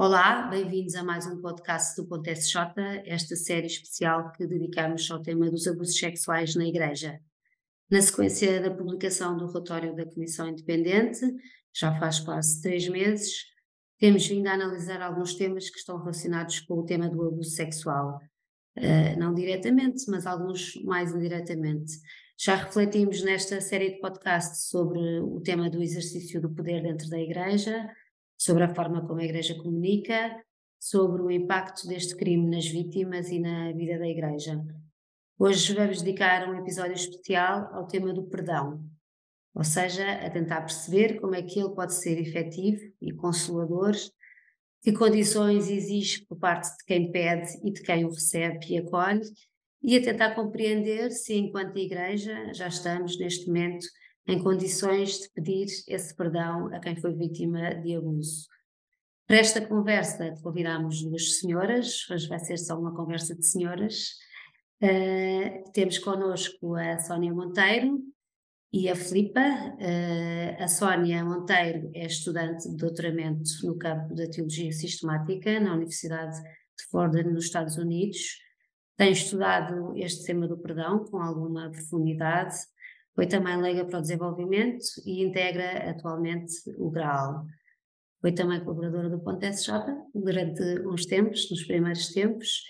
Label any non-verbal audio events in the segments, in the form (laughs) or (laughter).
Olá, bem-vindos a mais um podcast do Ponto SJ, esta série especial que dedicamos ao tema dos abusos sexuais na Igreja. Na sequência da publicação do relatório da Comissão Independente, já faz quase três meses, temos vindo a analisar alguns temas que estão relacionados com o tema do abuso sexual. Uh, não diretamente, mas alguns mais indiretamente. Já refletimos nesta série de podcasts sobre o tema do exercício do poder dentro da Igreja, sobre a forma como a Igreja comunica, sobre o impacto deste crime nas vítimas e na vida da Igreja. Hoje vamos dedicar um episódio especial ao tema do perdão, ou seja, a tentar perceber como é que ele pode ser efetivo e consolador, que condições exige por parte de quem pede e de quem o recebe e acolhe, e a tentar compreender se, enquanto Igreja, já estamos neste momento em condições de pedir esse perdão a quem foi vítima de abuso. Para esta conversa convidamos duas senhoras, hoje vai ser só uma conversa de senhoras. Uh, temos connosco a Sónia Monteiro e a Filipa. Uh, a Sónia Monteiro é estudante de doutoramento no campo da Teologia Sistemática na Universidade de Fordham, nos Estados Unidos. Tem estudado este tema do perdão com alguma profundidade foi também leiga para o desenvolvimento e integra atualmente o GRAAL. Foi também colaboradora do Ponto SJ durante uns tempos, nos primeiros tempos,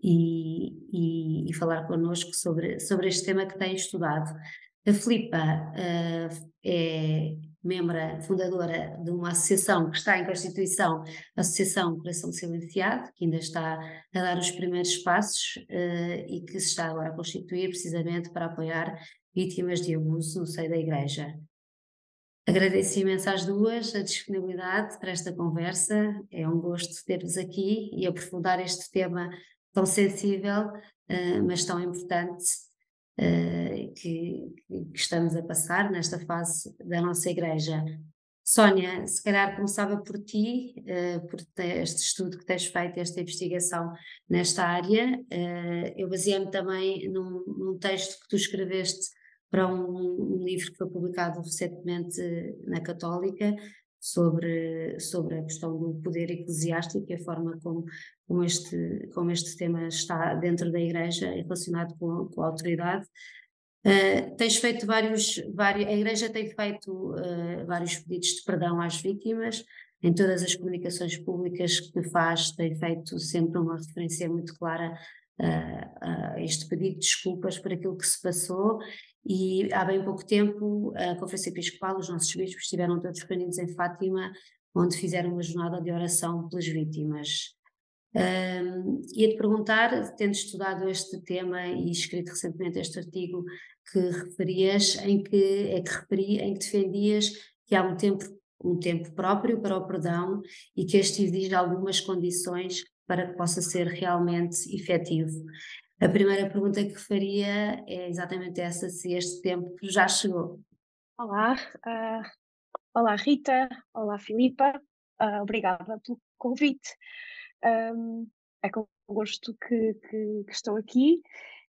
e, e, e, falar connosco sobre, sobre este tema que tem estudado. A Filipa uh, é membro fundadora de uma associação que está em constituição, a Associação Coração Silenciado, que ainda está a dar os primeiros passos uh, e que se está agora a constituir precisamente para apoiar vítimas de abuso no seio da Igreja. Agradeço imenso às duas a disponibilidade para esta conversa. É um gosto ter-vos aqui e aprofundar este tema tão sensível, uh, mas tão importante uh, que, estamos a passar nesta fase da nossa Igreja. Sónia, se calhar começava por ti, uh, por este estudo que tens feito, esta investigação nesta área. eu baseei-me também num, num texto que tu escreveste para um, um, livro que foi publicado recentemente na Católica sobre, sobre a questão do poder eclesiástico e a forma como, como, este, como este tema está dentro da Igreja relacionado com, com a autoridade. Uh, tens feito vários, vários, a Igreja tem feito uh, vários pedidos de perdão às vítimas, em todas as comunicações públicas que faz, tem feito sempre uma referência muito clara uh, este pedido de desculpas por aquilo que se passou e há bem pouco tempo a Conferência Episcopal, os nossos bispos estiveram todos reunidos em Fátima, onde fizeram uma jornada de oração pelas vítimas. Um, ia-te perguntar, tendo estudado este tema e escrito recentemente este artigo que referias, em que, é que referi, em que defendias que há um tempo, um tempo próprio para o perdão e que este exige algumas condições para que possa ser realmente efetivo. A primeira pergunta que faria é exatamente essa: se este tempo já chegou. Olá, uh, olá Rita, olá Filipa, uh, obrigada pelo convite. Um, é com gosto que, que, que estou aqui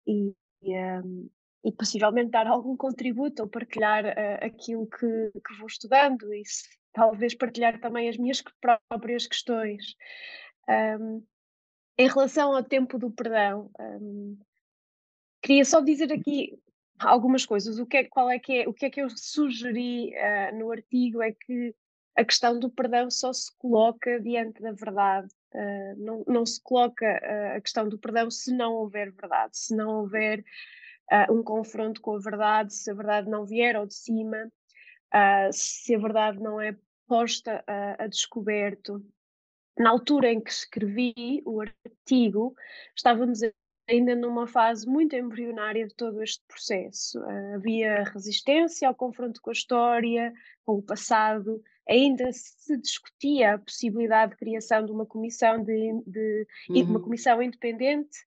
e, um, e possivelmente dar algum contributo ou partilhar uh, aquilo que, que vou estudando e se, talvez partilhar também as minhas próprias questões. Um, em relação ao tempo do perdão, um, queria só dizer aqui algumas coisas. O que é, qual é que é, o que é que eu sugeri uh, no artigo é que a questão do perdão só se coloca diante da verdade. Uh, não, não se coloca uh, a questão do perdão se não houver verdade, se não houver um confronto com a verdade, se a verdade não vier ao de cima, se a verdade não é posta a descoberto na altura em que escrevi o artigo, estávamos ainda numa fase muito embrionária de todo este processo. Uh, havia resistência ao confronto com a história, com o passado, ainda se discutia a possibilidade de criação de uma comissão de, de, uhum. uma comissão independente.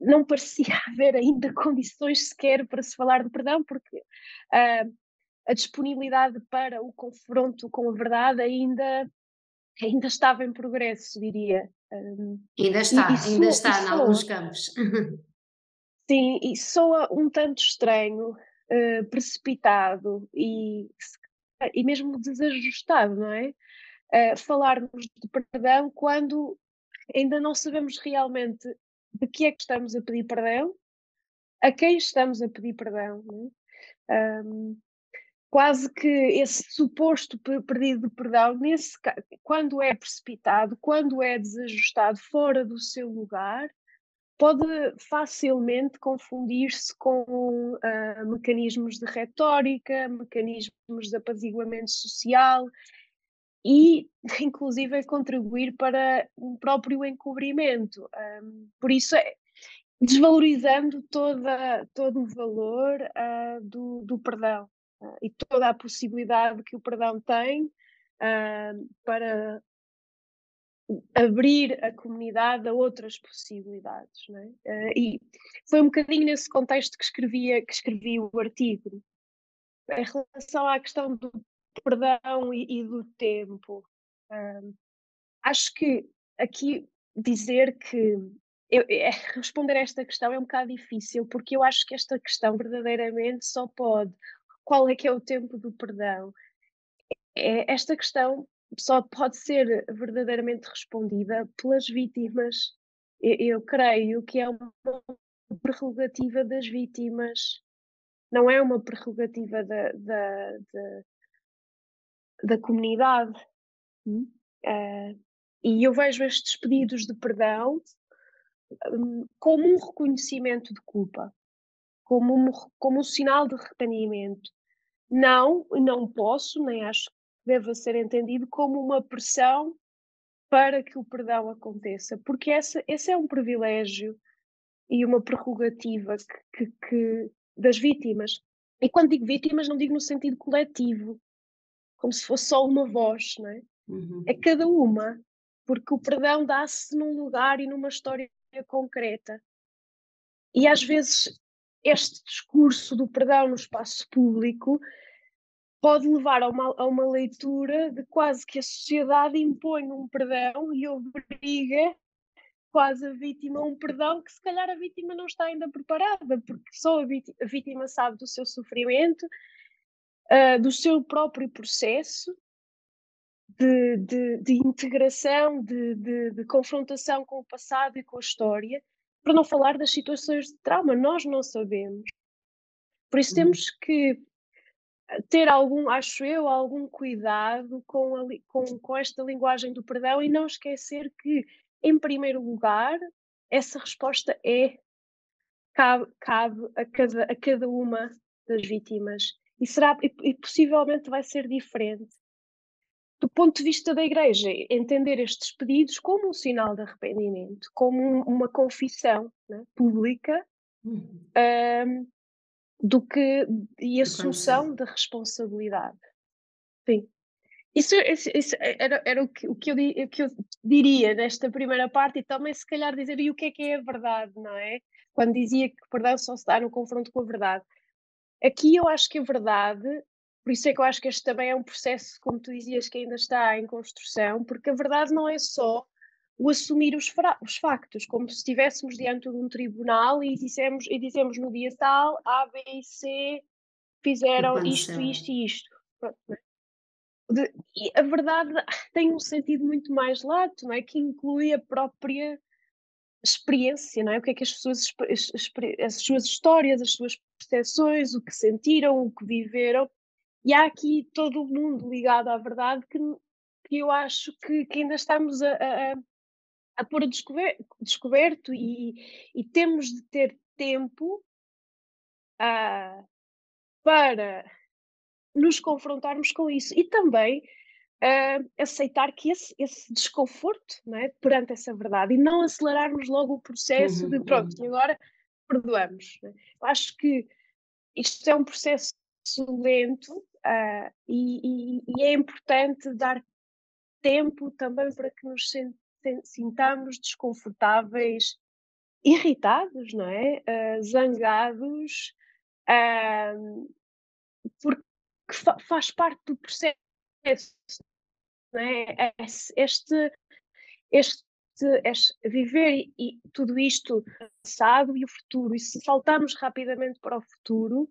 Não parecia (laughs) haver ainda condições sequer para se falar de perdão, porque uh, a disponibilidade para o confronto com a verdade ainda (laughs) ainda estava em progresso, diria. Um, ainda está, e, ainda está em alguns campos. (laughs) Sim, e soa um tanto estranho, uh, precipitado e, e mesmo desajustado, não é? uh, falarmos de perdão quando ainda não sabemos realmente de que é que estamos a pedir perdão, a quem estamos a pedir perdão. Né? Um, quase que esse suposto pedido de perdão, nesse, quando é precipitado, quando é desajustado fora do seu lugar, pode facilmente confundir-se com uh, mecanismos de retórica, mecanismos de apaziguamento social e, (laughs) inclusive, contribuir para um próprio encobrimento. Um, por isso, é, desvalorizando toda, todo o valor uh, do, do perdão e toda a possibilidade que o perdão tem uh, para abrir a comunidade a outras possibilidades. É? e foi um bocadinho nesse contexto que, escrevia, que escrevi o artigo. Em relação à questão do perdão e, e do tempo, acho que aqui dizer que eu, é, (laughs) responder a esta questão é um bocado difícil, porque eu acho que esta questão verdadeiramente só pode. Qual é que é o tempo do perdão? É, esta questão só pode ser verdadeiramente respondida pelas vítimas. Eu, eu creio que é uma prerrogativa das vítimas, não é uma prerrogativa da, da, da, da comunidade. Uh, e eu vejo estes pedidos de perdão um, como um reconhecimento de culpa, como um, como um sinal de arrependimento. Não, não posso, nem acho que deva ser entendido como uma pressão para que o perdão aconteça, porque essa, esse é um privilégio e uma prerrogativa que, que, que, das vítimas. E quando digo vítimas, não digo no sentido coletivo, como se fosse só uma voz, não é? Uhum. É cada uma, porque o perdão dá-se num lugar e numa história concreta. E às vezes este discurso do perdão no espaço público pode levar a uma, a uma leitura de quase que a sociedade impõe um perdão e obriga quase a vítima a um perdão que se calhar a vítima não está ainda preparada, porque só a vítima, a vítima sabe do seu sofrimento, uh, do seu próprio processo de, de, de integração, de, de, de, confrontação com o passado e com a história, para não falar das situações de trauma. Nós não sabemos. Por isso uhum. temos que ter algum, acho eu, algum cuidado com, a, com, com esta linguagem do perdão e não esquecer que, em primeiro lugar, essa resposta é cabe, cabe a, cada, a cada uma das vítimas e será e, e possivelmente vai ser diferente do ponto de vista da Igreja, entender estes pedidos como um sinal de arrependimento, como um, uma confissão né, pública uhum. um, do que e assunção da responsabilidade. Sim. Isso, isso, isso era, era o, que, o, que eu, o que eu diria nesta primeira parte e também se calhar dizer e o que é que é a verdade, não é? Quando dizia que perdão só se dá no confronto com a verdade. Aqui eu acho que a verdade, por isso é que eu acho que este também é um processo, como tu dizias, que ainda está em construção, porque a verdade não é só o assumir os, os, factos, como se estivéssemos diante de um tribunal e dissemos, e dizemos no dia tal, A, B e C fizeram isto, isto e isto. É? De, e a verdade (laughs) tem um sentido muito mais lato, não é? que inclui a própria experiência, não é? o que é que as pessoas, as suas histórias, as suas percepções, o que sentiram, o que viveram, e há aqui todo o mundo ligado à verdade que, que eu acho que, que ainda estamos a, a, a pôr a descober, descoberto e, e, temos de ter tempo uh, para nos confrontarmos com isso e também uh, aceitar que esse, esse desconforto é, perante essa verdade e não acelerarmos logo o processo uhum, de pronto, uhum. e agora perdoamos. É? Acho que isto é um processo lento uh, e, e, e, é importante dar tempo também para que nos sintamos desconfortáveis, irritados, não é? Uh, zangados, uh, porque fa faz parte do processo, não é? Este, este, este viver e tudo isto passado e o futuro, e se saltarmos rapidamente para o futuro,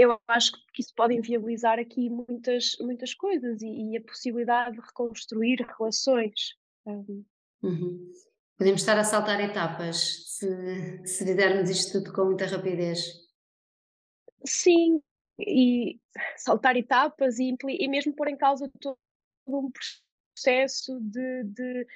eu acho que isso pode inviabilizar aqui muitas, muitas coisas e, e a possibilidade de reconstruir relações. Um, uhum. Podemos estar a saltar etapas se, se fizermos isto tudo com muita rapidez. Sim, e saltar etapas e, e mesmo pôr em causa todo um processo de, de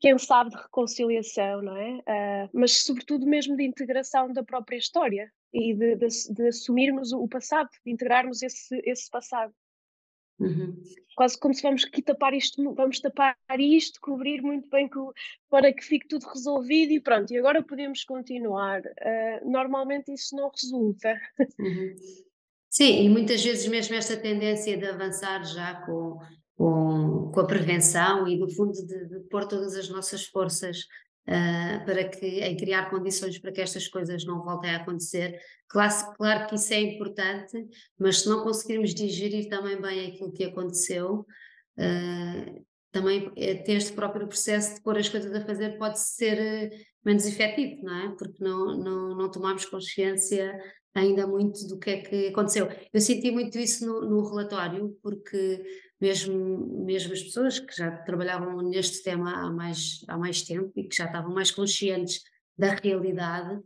quem sabe de reconciliação, não é? Uh, mas sobretudo mesmo de integração da própria história e de, de, de assumirmos o passado, de integrarmos esse, esse passado. Uhum. Quase como se vamos aqui tapar isto, vamos tapar isto, cobrir muito bem que, para que fique tudo resolvido e pronto, e agora podemos continuar. Uh, normalmente isso não resulta. Uhum. Sim, e muitas vezes mesmo esta tendência de avançar já com, com, com a prevenção e, no fundo, de, de pôr todas as nossas forças uh, para que, em criar condições para que estas coisas não voltem a acontecer. Claro, claro que isso é importante, mas se não conseguirmos digerir também bem aquilo que aconteceu, uh, também é ter este próprio processo de pôr as coisas a fazer pode ser eh, menos efetivo, não é? Porque não, não, não tomamos consciência ainda muito do que é que aconteceu. Eu senti muito isso no, no relatório, porque mesmo, mesmo as pessoas que já trabalhavam neste tema há mais, há mais tempo e que já estavam mais conscientes da realidade,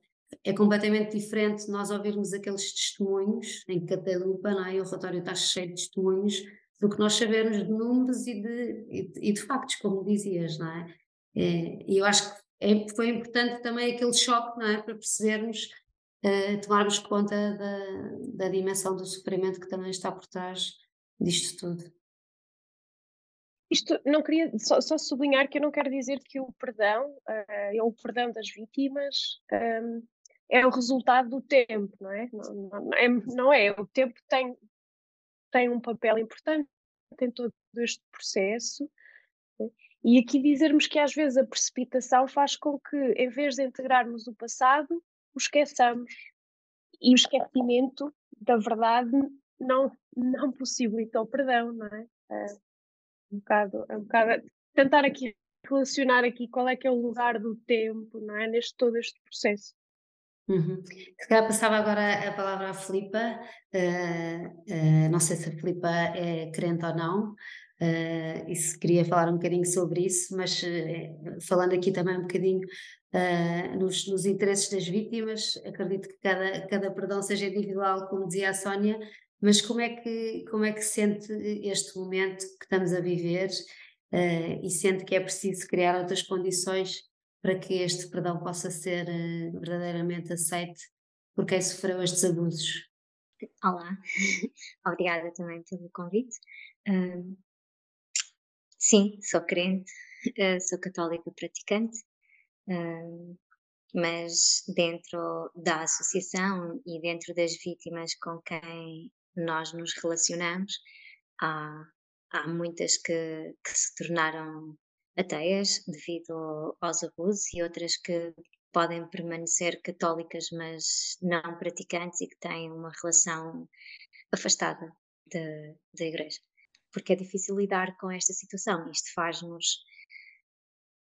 é completamente diferente nós ouvirmos aqueles testemunhos em cada lupa, não é? O relatório está cheio de testemunhos do que nós sabermos de números e de, e, de factos, como dizias, não é? é e eu acho que é, foi importante também aquele choque, não é? Para percebermos, uh, tomarmos conta da, da dimensão do sofrimento que também está por trás disto tudo. Isto não queria só, só, sublinhar que eu não quero dizer que o perdão, uh, é o perdão das vítimas, um, ehm, é o resultado do tempo, não é? Não, não, é? não é? O tempo tem, tem um papel importante em todo este processo. Né? E aqui dizermos que às vezes a precipitação faz com que, em vez de integrarmos o passado, o esqueçamos. E o esquecimento da verdade não, não possibilita o perdão, não é? Um bocado, é um bocado tentar aqui relacionar aqui qual é que é o lugar do tempo, não é? Neste todo este processo. Uhum. Se calhar passava agora a palavra à Filipa, uh, uh, não sei se a Filipa é crente ou não, uh, e se queria falar um bocadinho sobre isso, mas falando aqui também um bocadinho nos, nos, interesses das vítimas, acredito que cada, cada perdão seja individual, como dizia a Sónia, mas como é que, como é que sente este momento que estamos a viver uh, e sente que é preciso criar outras condições para que este perdão possa ser uh, verdadeiramente aceito por quem sofreu estes abusos? Olá, (laughs) obrigada também pelo convite. Uh, sim, sou crente, uh, (laughs) sou católica praticante, mas dentro da associação e dentro das vítimas com quem nós nos relacionamos. Há, há muitas que, que se tornaram ateias devido aos abusos e outras que podem permanecer católicas, mas não praticantes e que têm uma relação afastada da igreja. Porque é difícil lidar com esta situação. Isto faz-nos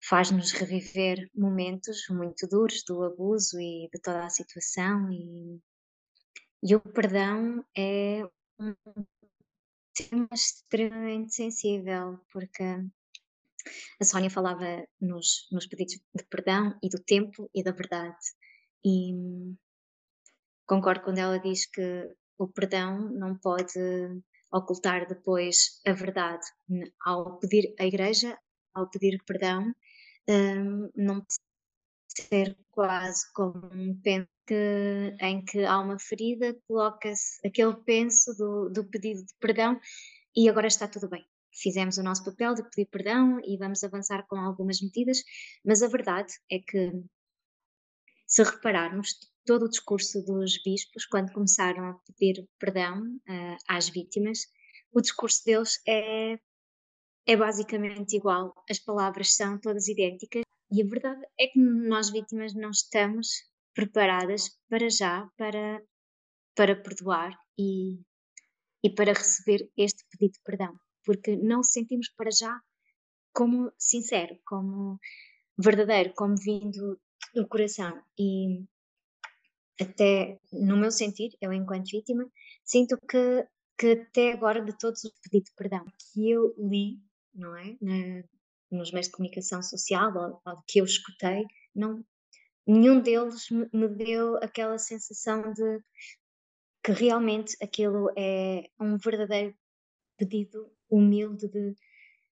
faz-nos reviver momentos muito duros do abuso e de toda a situação e e o perdão é um tema extremamente sensível, porque a Sónia falava nos, nos pedidos de perdão e do tempo e da verdade. E concordo quando ela diz que o perdão não pode ocultar depois a verdade. Ao pedir a igreja, ao pedir perdão, um, não pode ser quase como um penso que, em que há uma ferida, coloca-se aquele penso do, do pedido de perdão e agora está tudo bem. Fizemos o nosso papel de pedir perdão e vamos avançar com algumas medidas, mas a verdade é que, se repararmos, todo o discurso dos bispos, quando começaram a pedir perdão uh, às vítimas, o discurso deles é, é basicamente igual. As palavras são todas idênticas e a verdade é que nós, vítimas, não estamos preparadas para já para, para perdoar e, e para receber este pedido de perdão, porque não sentimos para já como sincero, como verdadeiro, como vindo do coração. E até no meu sentir, eu enquanto vítima, sinto que, que até agora de todos os pedidos de perdão que eu li, não é? Na, nos meios de comunicação social ou, ou que eu escutei, não, nenhum deles me, deu aquela sensação de que realmente aquilo é um verdadeiro pedido humilde de,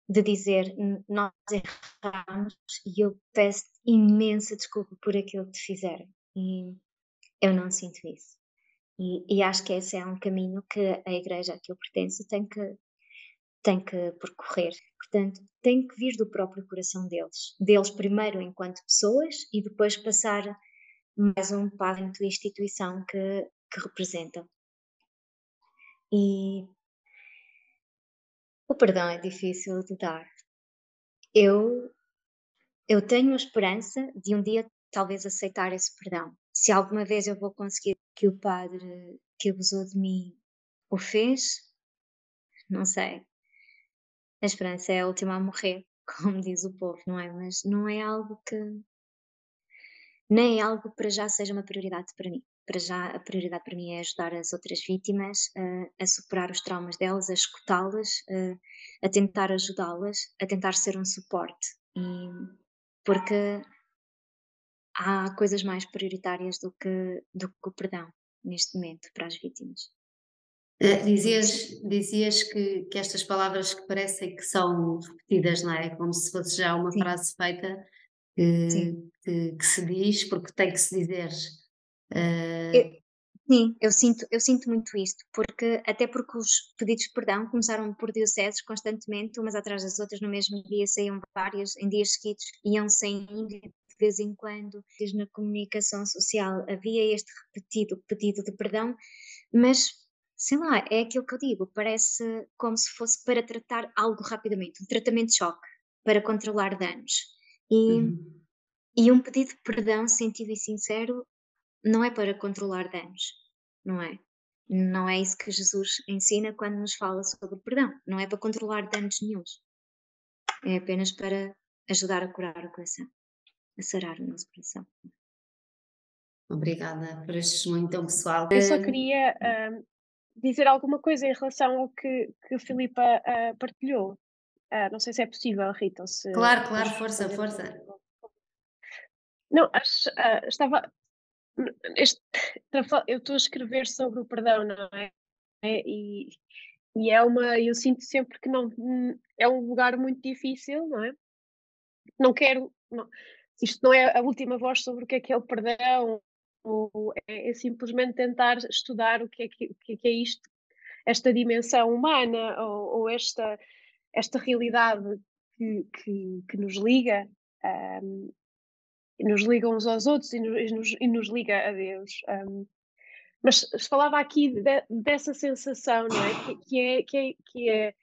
de dizer nós erramos e eu peço imensa desculpa por aquilo que fizeram. E eu não sinto isso. E, e, acho que esse é um caminho que a igreja a que eu pertenço tem que, tem que percorrer. Portanto, tem que vir do próprio coração deles. Deles primeiro enquanto pessoas e depois passar mais um passo da instituição que, que representam. E o perdão é difícil de dar. Eu, eu tenho a esperança de um dia talvez aceitar esse perdão. Se alguma vez eu vou conseguir que o padre que abusou de mim o fez, não sei. A esperança é a última a morrer, (laughs) como diz o povo, não é? Mas não é algo que. Nem é algo que para já seja uma prioridade para mim para já a prioridade para mim é ajudar as outras vítimas uh, a superar os traumas delas, a escutá-las, uh, a tentar ajudá-las, a tentar ser um suporte. E, porque há coisas mais prioritárias do que, do que o perdão neste momento para as vítimas. Uh, dizias, dizias que, que estas palavras que parecem que são repetidas, não é? Como se fosse já uma Sim. frase feita que, que, que, se diz, porque tem que se dizer eu, sim, eu sinto, eu sinto muito isto, porque até porque os pedidos de perdão começaram por dioceses constantemente, umas atrás das outras, no mesmo dia saíam várias, em dias seguidos, iam saindo de vez em quando. Na comunicação social havia este repetido pedido de perdão, mas sei lá, é aquilo que eu digo, parece como se fosse para tratar algo rapidamente, um tratamento de choque, para controlar danos. E, uhum. e um pedido de perdão sentido e sincero não é para controlar danos, não é? Não é isso que Jesus ensina quando nos fala sobre perdão. Não é para controlar danos nenhums. É apenas para ajudar a curar o coração, a sarar o nosso coração. Obrigada por este testemunho tão pessoal. Eu só queria uh, dizer alguma coisa em relação ao que, que a Filipa uh, partilhou. Uh, não sei se é possível, Rita. Se, claro, claro, força, força. Não, acho, estava, este, eu estou a escrever sobre o perdão, não é? E, e é uma, eu sinto sempre que não é um lugar muito difícil, não é? Não quero, não, isto não é a última voz sobre o que é que é o perdão, ou é, é simplesmente tentar estudar o que é que, é, que é isto, esta dimensão humana, ou, ou esta, esta realidade que, que, que nos liga. Um, nos liga uns aos outros e nos, e nos liga a Deus. Um, mas falava aqui de, dessa sensação, não é? Que, que é, que é, que é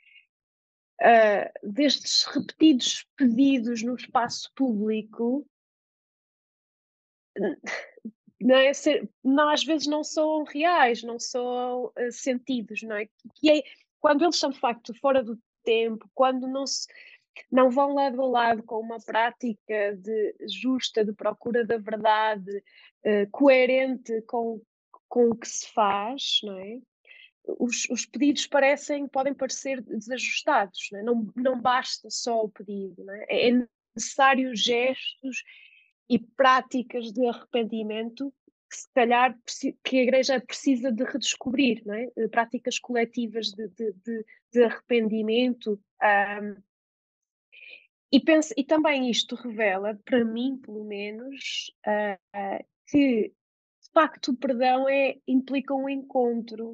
uh, destes repetidos pedidos no espaço público, não é? Não, às vezes não são reais, não são uh, sentidos, não é? Que é quando eles são de facto fora do tempo, quando não se não vão lado a lado com uma prática de, justa de procura da verdade, uh, coerente com, com o que se faz, não é? Os, os pedidos parecem, podem parecer desajustados, não, é? não, não basta só o pedido, não é? é necessário gestos e práticas de arrependimento que se calhar que a Igreja precisa de redescobrir, não é? práticas coletivas de, de, de, de arrependimento, um, e, penso, e também isto revela, para mim pelo menos, uh, uh, que de facto o perdão é, implica um encontro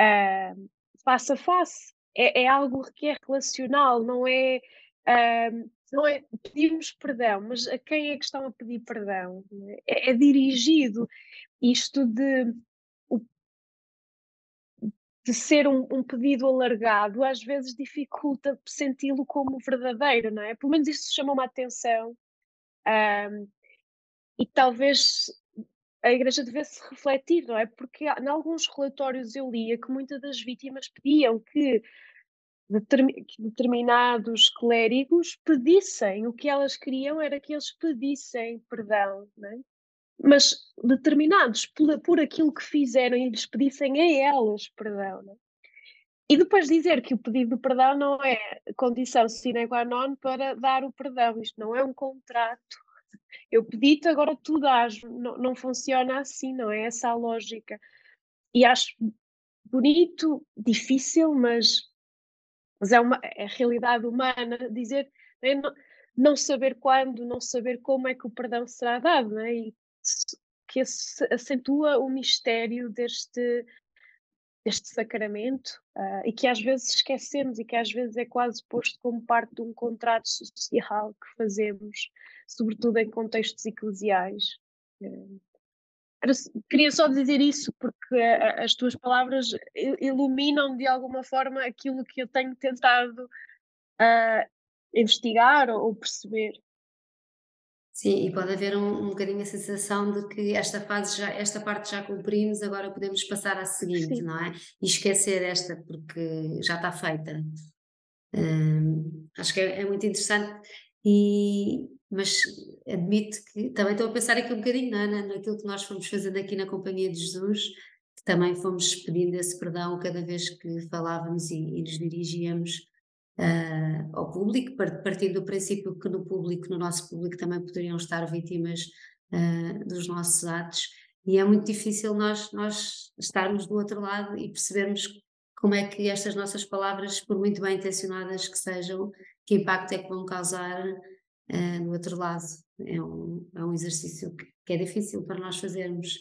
uh, face a face. É, é, algo que é relacional, não é, não é pedimos perdão, mas a quem é que estão a pedir perdão? É, é dirigido. Isto de de ser um, um, pedido alargado, às vezes dificulta senti-lo como verdadeiro, não é? Pelo menos isso chamou-me a atenção. Um, e talvez a Igreja devesse refletir, não é? Porque em alguns relatórios eu lia que muitas das vítimas pediam que determinados clérigos pedissem, o que elas queriam era que eles pedissem perdão, não é? mas determinados por, por aquilo que fizeram e lhes pedissem a elas perdão. Né? E depois dizer que o pedido de perdão não é condição sine qua non para dar o perdão, isto não é um contrato. Eu pedi-te, agora tu dás. Não, não funciona assim, não é essa a lógica. E acho bonito, difícil, mas, mas é, uma, é a realidade humana dizer é, não, não, saber quando, não saber como é que o perdão será dado, é? e que acentua o mistério deste, deste sacramento uh, e que às vezes esquecemos e que às vezes é quase posto como parte de um contrato social que fazemos, sobretudo em contextos eclesiais. Uh, queria só dizer isso porque as tuas palavras iluminam de alguma forma aquilo que eu tenho tentado uh, investigar ou perceber. Sim, e pode haver um, um bocadinho a sensação de que esta fase já, esta parte já cumprimos, agora podemos passar à seguinte, Sim. não é? E esquecer esta porque já está feita. Hum, acho que é, é, muito interessante e mas admito que também estou a pensar aqui um bocadinho não é? naquilo que nós fomos fazendo aqui na Companhia de Jesus, que também fomos pedindo esse perdão cada vez que falávamos e, e nos dirigíamos uh, ao público, partindo do princípio que no público, no nosso público, também poderiam estar vítimas uh, dos nossos atos, e é muito difícil nós, nós estarmos do outro lado e percebermos como é que estas nossas palavras, por muito bem intencionadas que sejam, que impacto é que vão causar uh, no outro lado. É um, é um exercício que, que é difícil para nós fazermos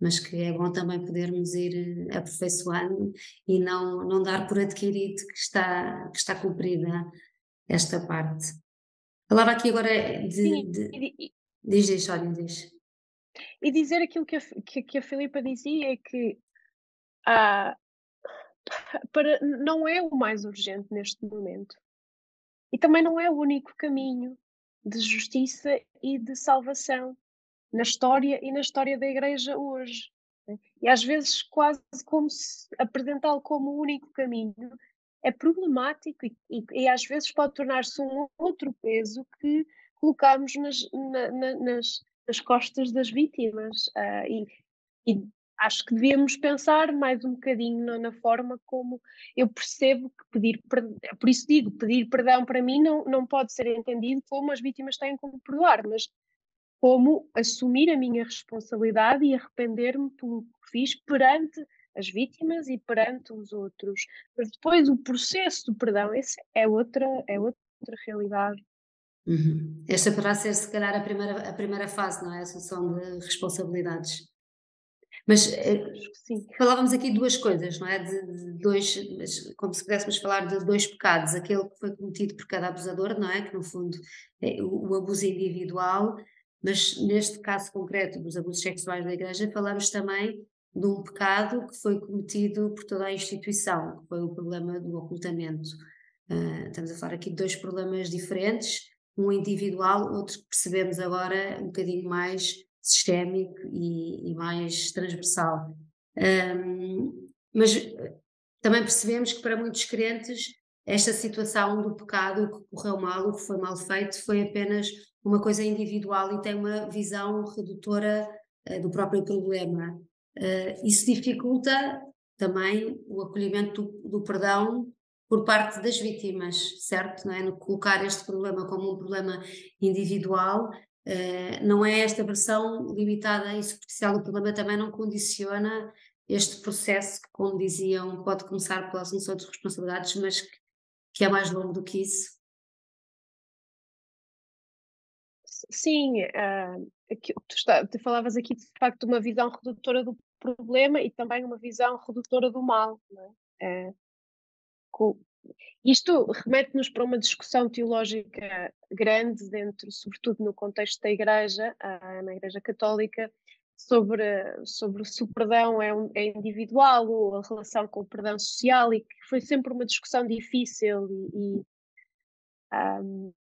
mas que é bom também podermos ir eh, aperfeiçoando e não, não dar por adquirido que está, que está cumprida esta parte. Falava aqui agora de. Sim, de... E, diz, diz, olha, diz. E dizer aquilo que a, que, que a Filipa dizia é que ah, (laughs) para, não é o mais urgente neste momento. E também não é o único caminho de justiça e de salvação na história e na história da Igreja hoje. Né? E às vezes, quase como se apresentá-lo como o único caminho é problemático e, e, e às vezes pode tornar-se um outro peso que colocamos nas, na, na, nas, nas costas das vítimas. Uh, e, e, acho que devíamos pensar mais um bocadinho na, na, forma como eu percebo que pedir perdão, por isso digo, pedir perdão para mim não, não pode ser entendido como as vítimas têm como perdoar, mas como assumir a minha responsabilidade e arrepender-me pelo que fiz perante as vítimas e perante os outros. Mas depois o processo do perdão, esse é outra, é outra realidade. Uhum. Esta poderá ser, se calhar, a primeira, a primeira fase, não é? A assunção de responsabilidades. Mas eh, falávamos aqui duas coisas, não é? De, de, dois, como se pudéssemos falar de dois pecados, aquele que foi cometido por cada abusador, não é? Que no fundo é o, o abuso individual mas neste caso concreto dos abusos sexuais da Igreja, falamos também de um pecado que foi cometido por toda a instituição, que foi o problema do ocultamento. Uh, estamos a falar aqui de dois problemas diferentes, um individual, outro que percebemos agora um bocadinho mais sistémico e, e mais transversal. Um, mas também percebemos que para muitos crentes esta situação do pecado, o que correu mal, o que foi mal feito, foi apenas uma coisa individual e tem uma visão redutora uh, do próprio problema. Uh, isso dificulta também o acolhimento do, do, perdão por parte das vítimas, certo? Não é? No colocar este problema como um problema individual, não é esta versão limitada e superficial do problema, também não condiciona este processo que, como diziam, pode começar pela assunção de responsabilidades, mas que, que é mais longo do que isso Sim, uh, tu, está, tu falavas aqui de facto de uma visão redutora do problema e também uma visão redutora do mal. É? Uh, isto remete-nos para uma discussão teológica grande, dentro, sobretudo no contexto da Igreja, na Igreja Católica, sobre, sobre se o perdão é, um, é, individual ou a relação com o perdão social, e que foi sempre uma discussão difícil e, e um,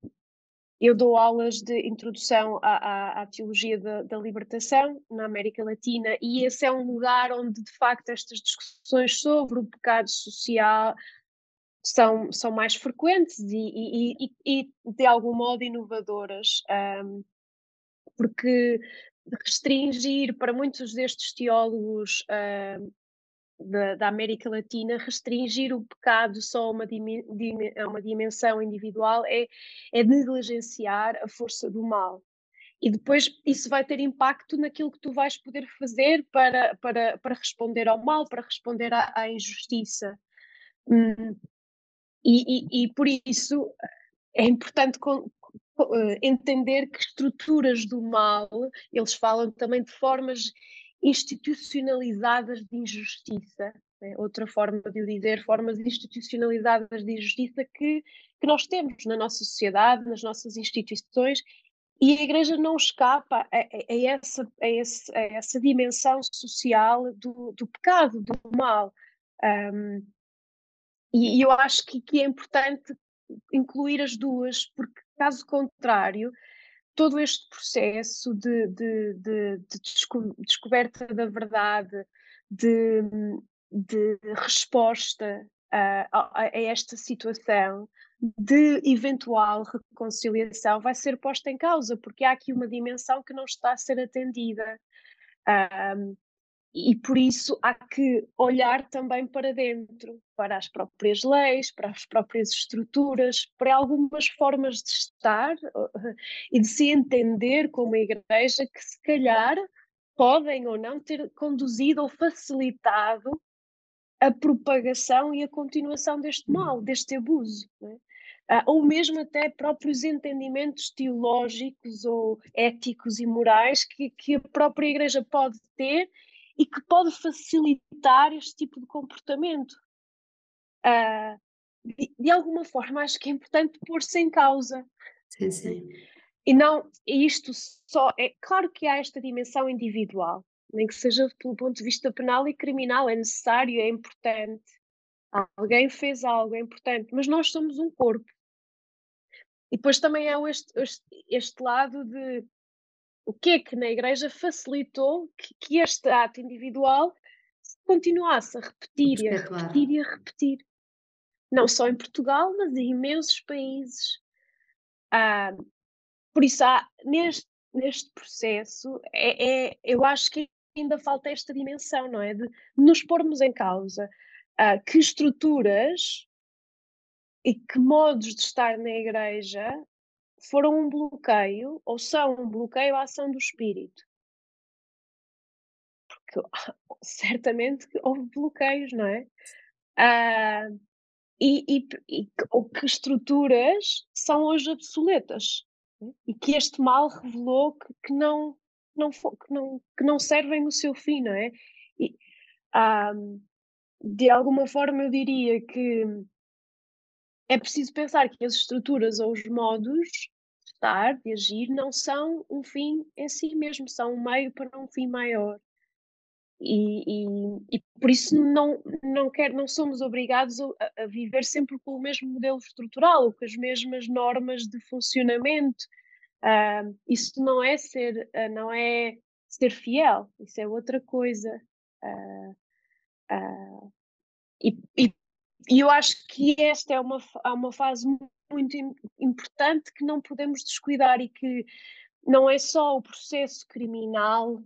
eu dou aulas de introdução à, à, à teologia da, da, libertação na América Latina e esse é um lugar onde, de facto, estas discussões sobre o pecado social são, são mais frequentes e, e, e, e de algum modo inovadoras, um, porque restringir para muitos destes teólogos uh, da, da, América Latina, restringir o pecado só a uma, uma dimensão individual é, é negligenciar a força do mal. E depois isso vai ter impacto naquilo que tu vais poder fazer para, para, para responder ao mal, para responder à, à injustiça. Hum, e, e, por isso é importante com, eh, entender que estruturas do mal, eles falam também de formas institucionalizadas de injustiça, né? outra forma de o dizer, formas institucionalizadas de injustiça que, que nós temos na nossa sociedade, nas nossas instituições, e a Igreja não escapa a, a, a, essa, a, esse, a essa dimensão social do, do pecado, do mal. Um, e, eu acho que, que é importante incluir as duas, porque caso contrário, todo este processo de, de, de, de descoberta da verdade, de, resposta a, a, a, esta situação, de eventual reconciliação, vai ser posta em causa, porque há aqui uma dimensão que não está a ser atendida. Um, e por isso há que olhar também para dentro, para as próprias leis, para as próprias estruturas, para algumas formas de estar (laughs) e de se entender como igreja que se calhar podem ou não ter conduzido ou facilitado a propagação e a continuação deste uhum. mal, deste abuso. É? ou mesmo até próprios entendimentos teológicos ou éticos e morais que, que a própria Igreja pode ter e que pode facilitar este tipo de comportamento. Uh, de, de, alguma forma, acho que é importante pôr-se em causa. Sim, sim. E não, isto só é claro que há esta dimensão individual, nem que seja pelo ponto de vista penal e criminal, é necessário, é importante. Alguém fez algo, é importante, mas nós somos um corpo. E depois também há este, este, este lado de o que é que na Igreja facilitou que, que este ato individual continuasse a repetir e a repetir e a repetir. Não só em Portugal, mas em imensos países. Ah, por isso, há, neste, neste processo, é, é, eu acho que ainda falta esta dimensão, não é? De nos pormos em causa ah, que estruturas e que modos de estar na igreja foram um bloqueio ou são um bloqueio à ação do espírito. Porque (laughs) certamente houve bloqueios, não é? Ah, e, e, e que estruturas são hoje obsoletas né? e que este mal revelou que, que não, não, que, não, que não servem no seu fim, não é? E, de alguma forma eu diria que é preciso pensar que as estruturas ou os modos estar, de agir, não são um fim em si mesmo, são um meio para um fim maior. E, e, e por isso não, não, quer, não somos obrigados a, a, viver sempre com o mesmo modelo estrutural, com as mesmas normas de funcionamento. Uh, isso não é ser, uh, não é ser fiel, isso é outra coisa. Uh, e, e, e, eu acho que esta é uma, uma fase muito importante que não podemos descuidar e que não é só o processo criminal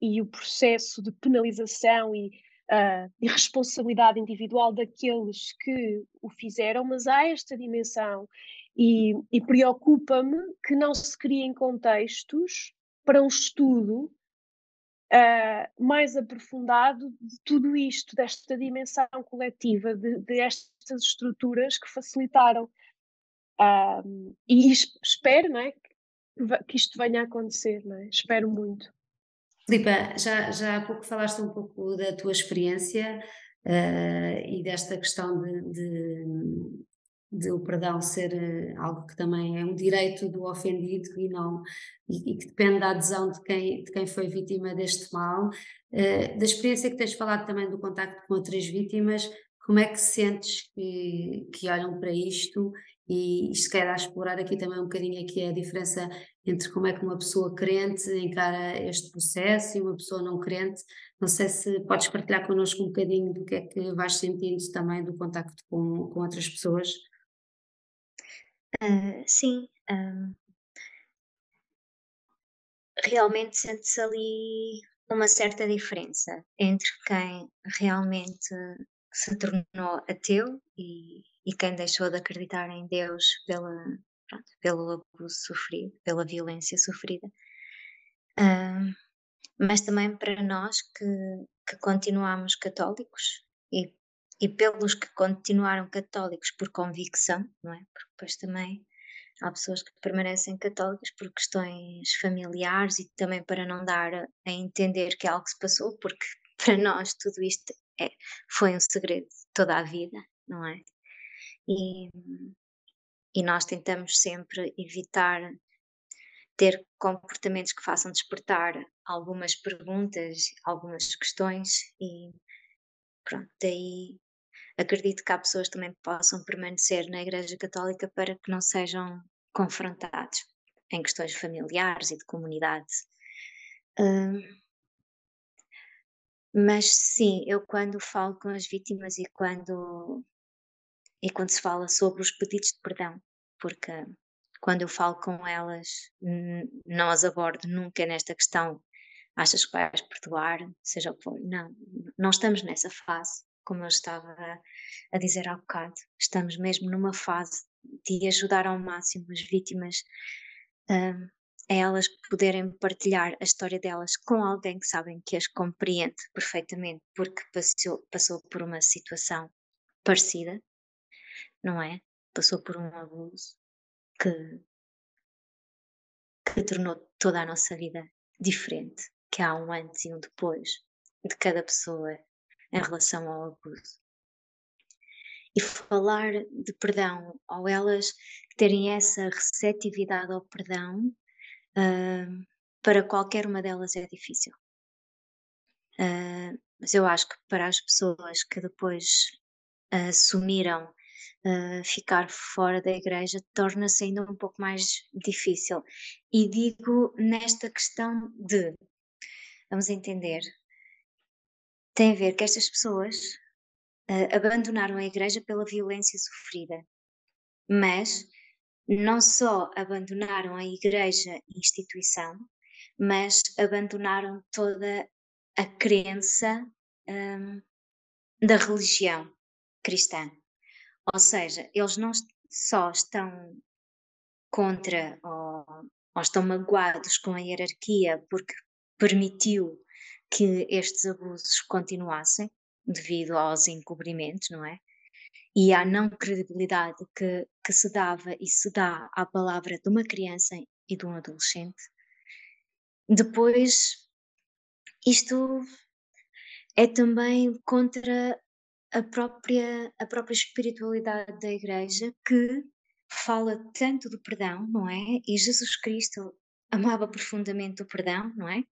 e o processo de penalização e, uh, responsabilidade individual daqueles que o fizeram, mas há esta dimensão e, e preocupa-me que não se criem contextos para um estudo uh, mais aprofundado de tudo isto, desta dimensão coletiva, de, de estas estruturas que facilitaram um, e espero não é, que isto venha a acontecer, não é? espero muito. Filipa, já, já há pouco falaste um pouco da tua experiência uh, e desta questão de, de, de, o perdão ser eh, algo que também é um direito do ofendido e não e, e que depende da adesão de quem, de quem foi vítima deste mal. Uh, da experiência que tens falado também do contacto com outras vítimas, como é que sentes que, que olham para isto e se quer explorar aqui também um bocadinho aqui a diferença entre como é que uma pessoa crente encara este processo e uma pessoa não crente. Não sei se podes partilhar connosco um bocadinho do que é que vais sentindo também do contacto com, com outras pessoas. Uh, sim. Uh, realmente sente-se ali uma certa diferença entre quem realmente se tornou ateu e, e quem deixou de acreditar em Deus pela, pronto, pelo abuso sofrido, pela violência sofrida. Mas também para nós que, que continuamos católicos e, e pelos que continuaram católicos por convicção, não é? Porque depois também há pessoas que permanecem católicas por questões familiares e também para não dar a entender que algo se passou, porque (laughs) para nós tudo isto é, foi um segredo toda a vida, não é? E, e nós tentamos sempre evitar ter comportamentos que façam despertar algumas perguntas, algumas questões e pronto, daí acredito que há pessoas também possam permanecer na Igreja Católica para que não sejam confrontados em questões familiares e de comunidade. Uh, mas sim, eu quando falo com as vítimas e quando e quando se fala sobre os pedidos de perdão, porque quando eu falo com elas, não as abordo nunca nesta questão, achas que vais perdoar, seja o que for. Não, não estamos nessa fase, como eu estava a dizer há bocado. Estamos mesmo numa fase de ajudar ao máximo as vítimas um, a elas poderem partilhar a história delas com alguém que sabem que as compreende perfeitamente porque passou, passou por uma situação parecida, não é? Passou por um abuso que, que tornou toda a nossa vida diferente, que há um antes e um depois de cada pessoa em relação ao abuso e falar de perdão, ou elas terem essa receptividade ao perdão, uh, para qualquer uma delas é difícil. Uh, mas eu acho que para as pessoas que depois assumiram uh, ficar fora da igreja, torna-se ainda um pouco mais difícil. E digo nesta questão de, vamos entender, tem a ver que estas pessoas uh, abandonaram a igreja pela violência sofrida. Mas não só abandonaram a igreja instituição, mas abandonaram toda a crença um, da religião cristã. Ou seja, eles não só estão contra ou, ou estão magoados com a hierarquia porque permitiu que estes abusos continuassem, devido aos encobrimentos, não é? E à não credibilidade que, que se dava e se dá à palavra de uma criança e de um adolescente. Depois, isto é também contra a própria, a própria espiritualidade da Igreja que fala tanto do perdão, não é? E Jesus Cristo amava profundamente o perdão, não é?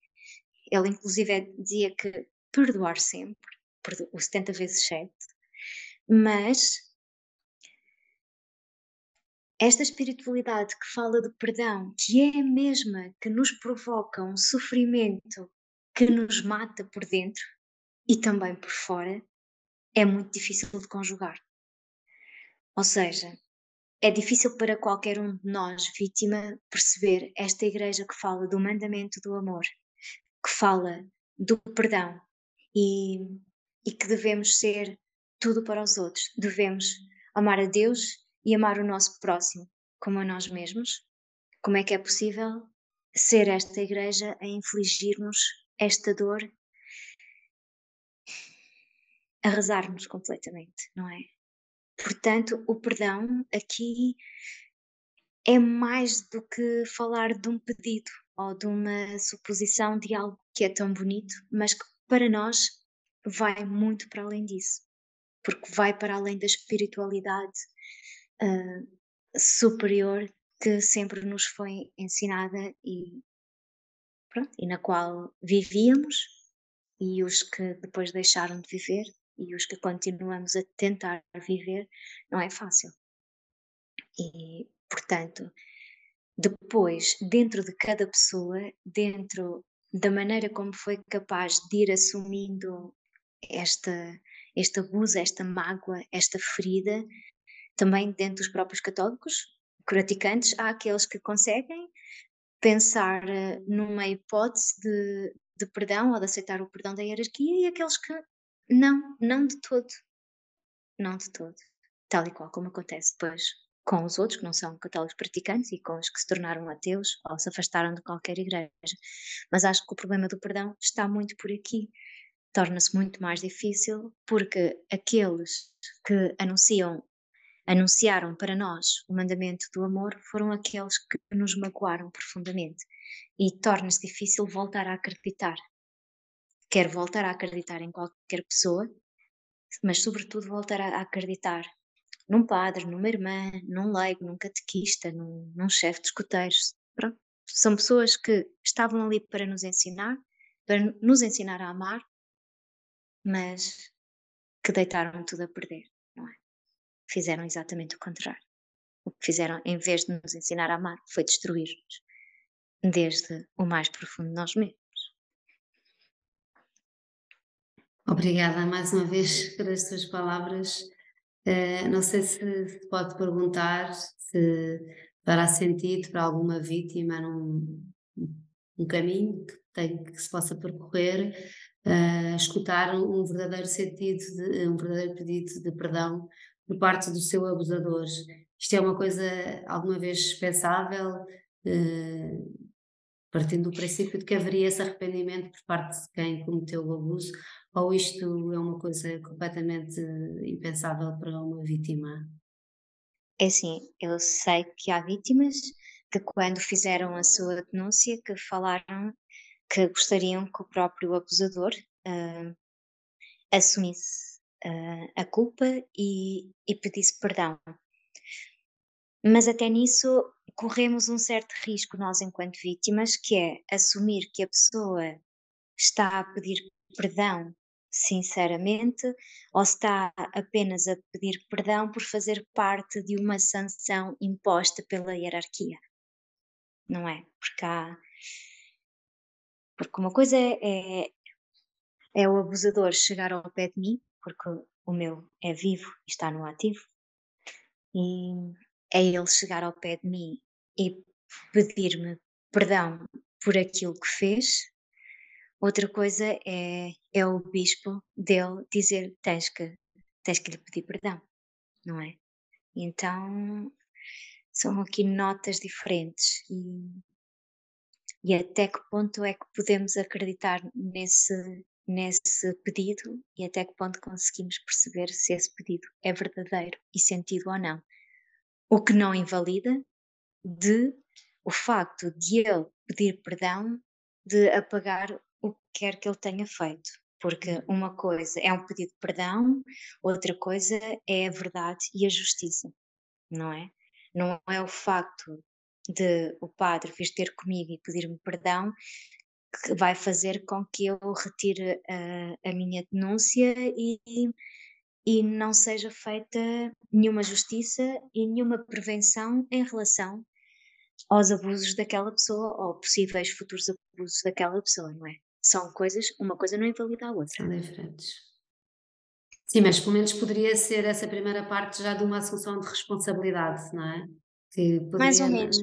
Ele, inclusive, dizia que perdoar sempre o 70 vezes 7, mas esta espiritualidade que fala de perdão, que é a mesma que nos provoca um sofrimento que nos mata por dentro e também por fora, é muito difícil de conjugar. Ou seja, é difícil para qualquer um de nós, vítima, perceber esta igreja que fala do mandamento do amor, que fala do perdão e e que devemos ser tudo para os outros. Devemos amar a Deus e amar o nosso próximo como a nós mesmos. Como é que é possível ser esta igreja a infligir-nos esta dor, a rezar-nos completamente, não é? Portanto, o perdão aqui é mais do que falar de um pedido ou de uma suposição de algo que é tão bonito, mas que para nós vai muito para além disso, porque vai para além da espiritualidade uh, superior que sempre nos foi ensinada e, pronto, e na qual vivíamos, e os que depois deixaram de viver e os que continuamos a tentar viver, não é fácil. E, portanto, depois, dentro de cada pessoa, dentro da maneira como foi capaz de ir assumindo esta, este abuso, esta mágoa, esta ferida, também dentro dos próprios católicos, praticantes, há aqueles que conseguem pensar uh, numa hipótese de, de perdão ou de aceitar o perdão da hierarquia e aqueles que não, não de todo. Não de todo. Tal e qual como acontece depois com os outros que não são católicos praticantes e com os que se tornaram ateus ou se afastaram de qualquer igreja. Mas acho que o problema do perdão está muito por aqui. Torna-se muito mais difícil porque aqueles que anunciam anunciaram para nós o mandamento do amor foram aqueles que nos magoaram profundamente e torna-se difícil voltar a acreditar. Quer voltar a acreditar em qualquer pessoa, mas sobretudo voltar a acreditar num padre, numa irmã, num leigo, num catequista, num, num chefe de escuteiros. Pronto. São pessoas que estavam ali para nos ensinar, para nos ensinar a amar, mas que deitaram tudo a perder fizeram exatamente o contrário. O que fizeram, em vez de nos ensinar a amar, foi destruir-nos, desde o mais profundo de nós mesmos. Obrigada mais uma vez pelas tuas palavras. Uh, não sei se, se pode perguntar se fará sentido para alguma vítima num um caminho que, tem, que se possa percorrer, uh, escutar um verdadeiro sentido, de, um verdadeiro pedido de perdão por parte do seu abusador. Isto é uma coisa alguma vez pensável, eh, partindo do princípio de que haveria esse arrependimento por parte de quem cometeu o abuso, ou isto é uma coisa completamente impensável para uma vítima? É assim, eu sei que há vítimas que quando fizeram a sua denúncia que falaram que gostariam que o próprio abusador uh, assumisse uh, a culpa e, e pedisse perdão. Mas até nisso corremos um certo risco nós enquanto vítimas, que é assumir que a pessoa está a pedir perdão sinceramente ou está apenas a pedir perdão por fazer parte de uma sanção imposta pela hierarquia. Não é? Porque há. Porque uma coisa é, é, é o abusador chegar ao pé de mim porque o meu é vivo e está no ativo, e é ele chegar ao pé de mim e pedir-me perdão por aquilo que fez. Outra coisa é, é o bispo dele dizer tens que, tens que lhe pedir perdão, não é? Então são aqui notas diferentes e, e até que ponto é que podemos acreditar nesse, nesse pedido e até que ponto conseguimos perceber se esse pedido é verdadeiro e sentido ou não. O que não invalida de o facto de ele pedir perdão de apagar o que quer que ele tenha feito. Porque uhum. uma coisa é um pedido de perdão, outra coisa é a verdade e a justiça, não é? Não é o facto de o padre vir ter comigo e pedir-me perdão que vai fazer com que eu retire a, a minha denúncia e, e não seja feita nenhuma justiça e nenhuma prevenção em relação aos abusos daquela pessoa ou possíveis futuros abusos daquela pessoa, não é? São coisas, uma coisa não invalida a outra. São diferentes. Sim, mas pelo menos poderia ser essa primeira parte já de uma assunção de responsabilidade, não é? Poderia... Mais ou menos.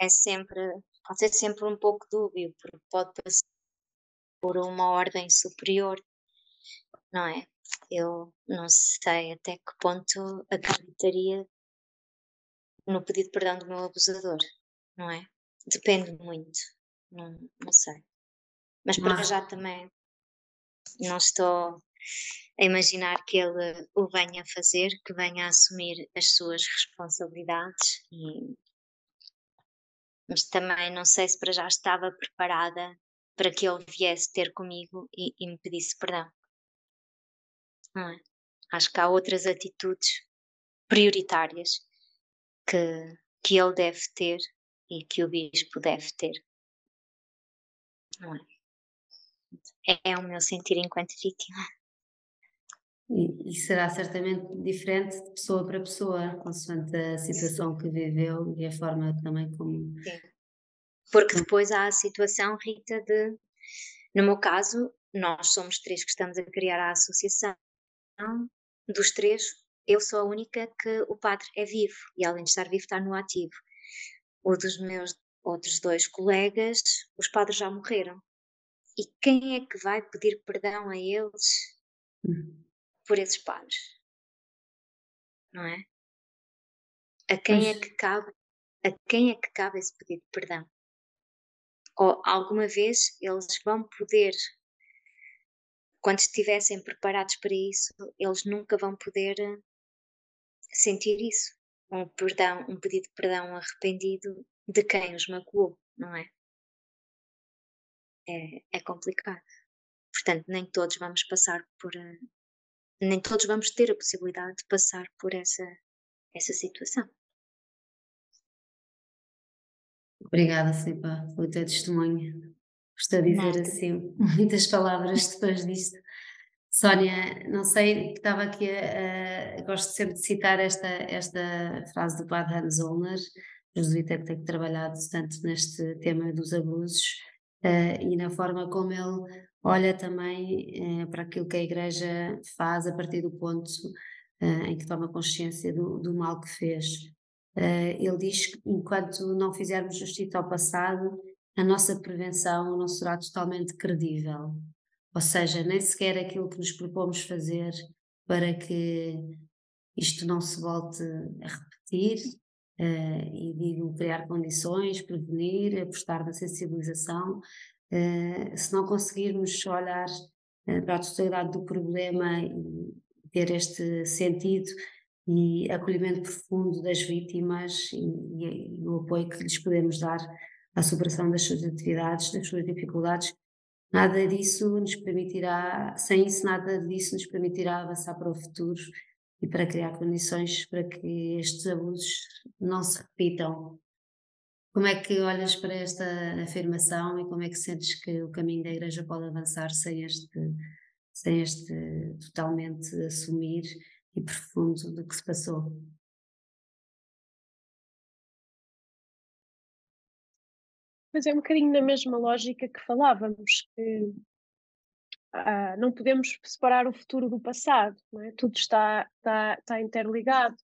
É sempre pode ser sempre um pouco dúbio, porque pode passar por uma ordem superior, não é? Eu não sei até que ponto acreditaria no pedido de perdão do meu abusador, não é? Depende muito, não, não sei. Mas para já também não estou a imaginar que ele o venha a fazer, que venha a assumir as suas responsabilidades e mas também não sei se para já estava preparada para que ele viesse ter comigo e, e me pedisse perdão. Não é? Acho que há outras atitudes prioritárias que, que ele deve ter e que o bispo deve ter. Não é? É, o meu sentir enquanto vítima. E, e, será certamente diferente de pessoa para pessoa, consoante a situação que viveu e a forma também como. Sim. Porque depois há a situação, Rita, de. No meu caso, nós somos três que estamos a criar a associação. Dos três, eu sou a única que o padre é vivo e, além de estar vivo, está no ativo. O dos meus outros dois colegas, os padres já morreram. E quem é que vai pedir perdão a eles uhum. por esses padres? Não é? A quem é que cabe, a quem é que cabe esse pedido de perdão? Ou alguma vez eles vão poder, quando estivessem preparados para isso, eles nunca vão poder eh, sentir isso. Um perdão, um pedido de perdão arrependido de quem os magoou, não é? É, é complicado. Portanto, nem todos vamos passar por. Eh, nem todos vamos ter a possibilidade de passar por essa, essa situação. Obrigada, Filipa, pelo teu testemunho. Estou a dizer Nada. assim (laughs) muitas palavras depois disto. Sónia, não sei, estava aqui a, a, gosto sempre de citar esta, esta frase do padre Hans Zollner, jesuíta que tem trabalhado tanto neste tema dos abusos uh, e na forma como ele olha também uh, para aquilo que a Igreja faz a partir do ponto uh, em que toma consciência do, do mal que fez. Ele diz que enquanto não fizermos justiça ao passado, a nossa prevenção não será totalmente credível. Ou seja, nem sequer aquilo que nos propomos fazer para que isto não se volte a repetir, e digo criar condições, prevenir, apostar na sensibilização. Uh, se não conseguirmos olhar para a totalidade do problema e ter este sentido e acolhimento profundo das vítimas e, e, e, o apoio que lhes podemos dar à superação das suas atividades, das suas dificuldades. Nada disso nos permitirá, sem isso, nada disso nos permitirá avançar para o futuro e para criar condições para que estes abusos não se repitam. Como é que olhas para esta afirmação e como é que sentes que o caminho da Igreja pode avançar sem este, sem este totalmente assumir e profundo do que se passou. Mas é um bocadinho na mesma lógica que falávamos, que ah, não podemos separar o futuro do passado, é? tudo está, está, está interligado.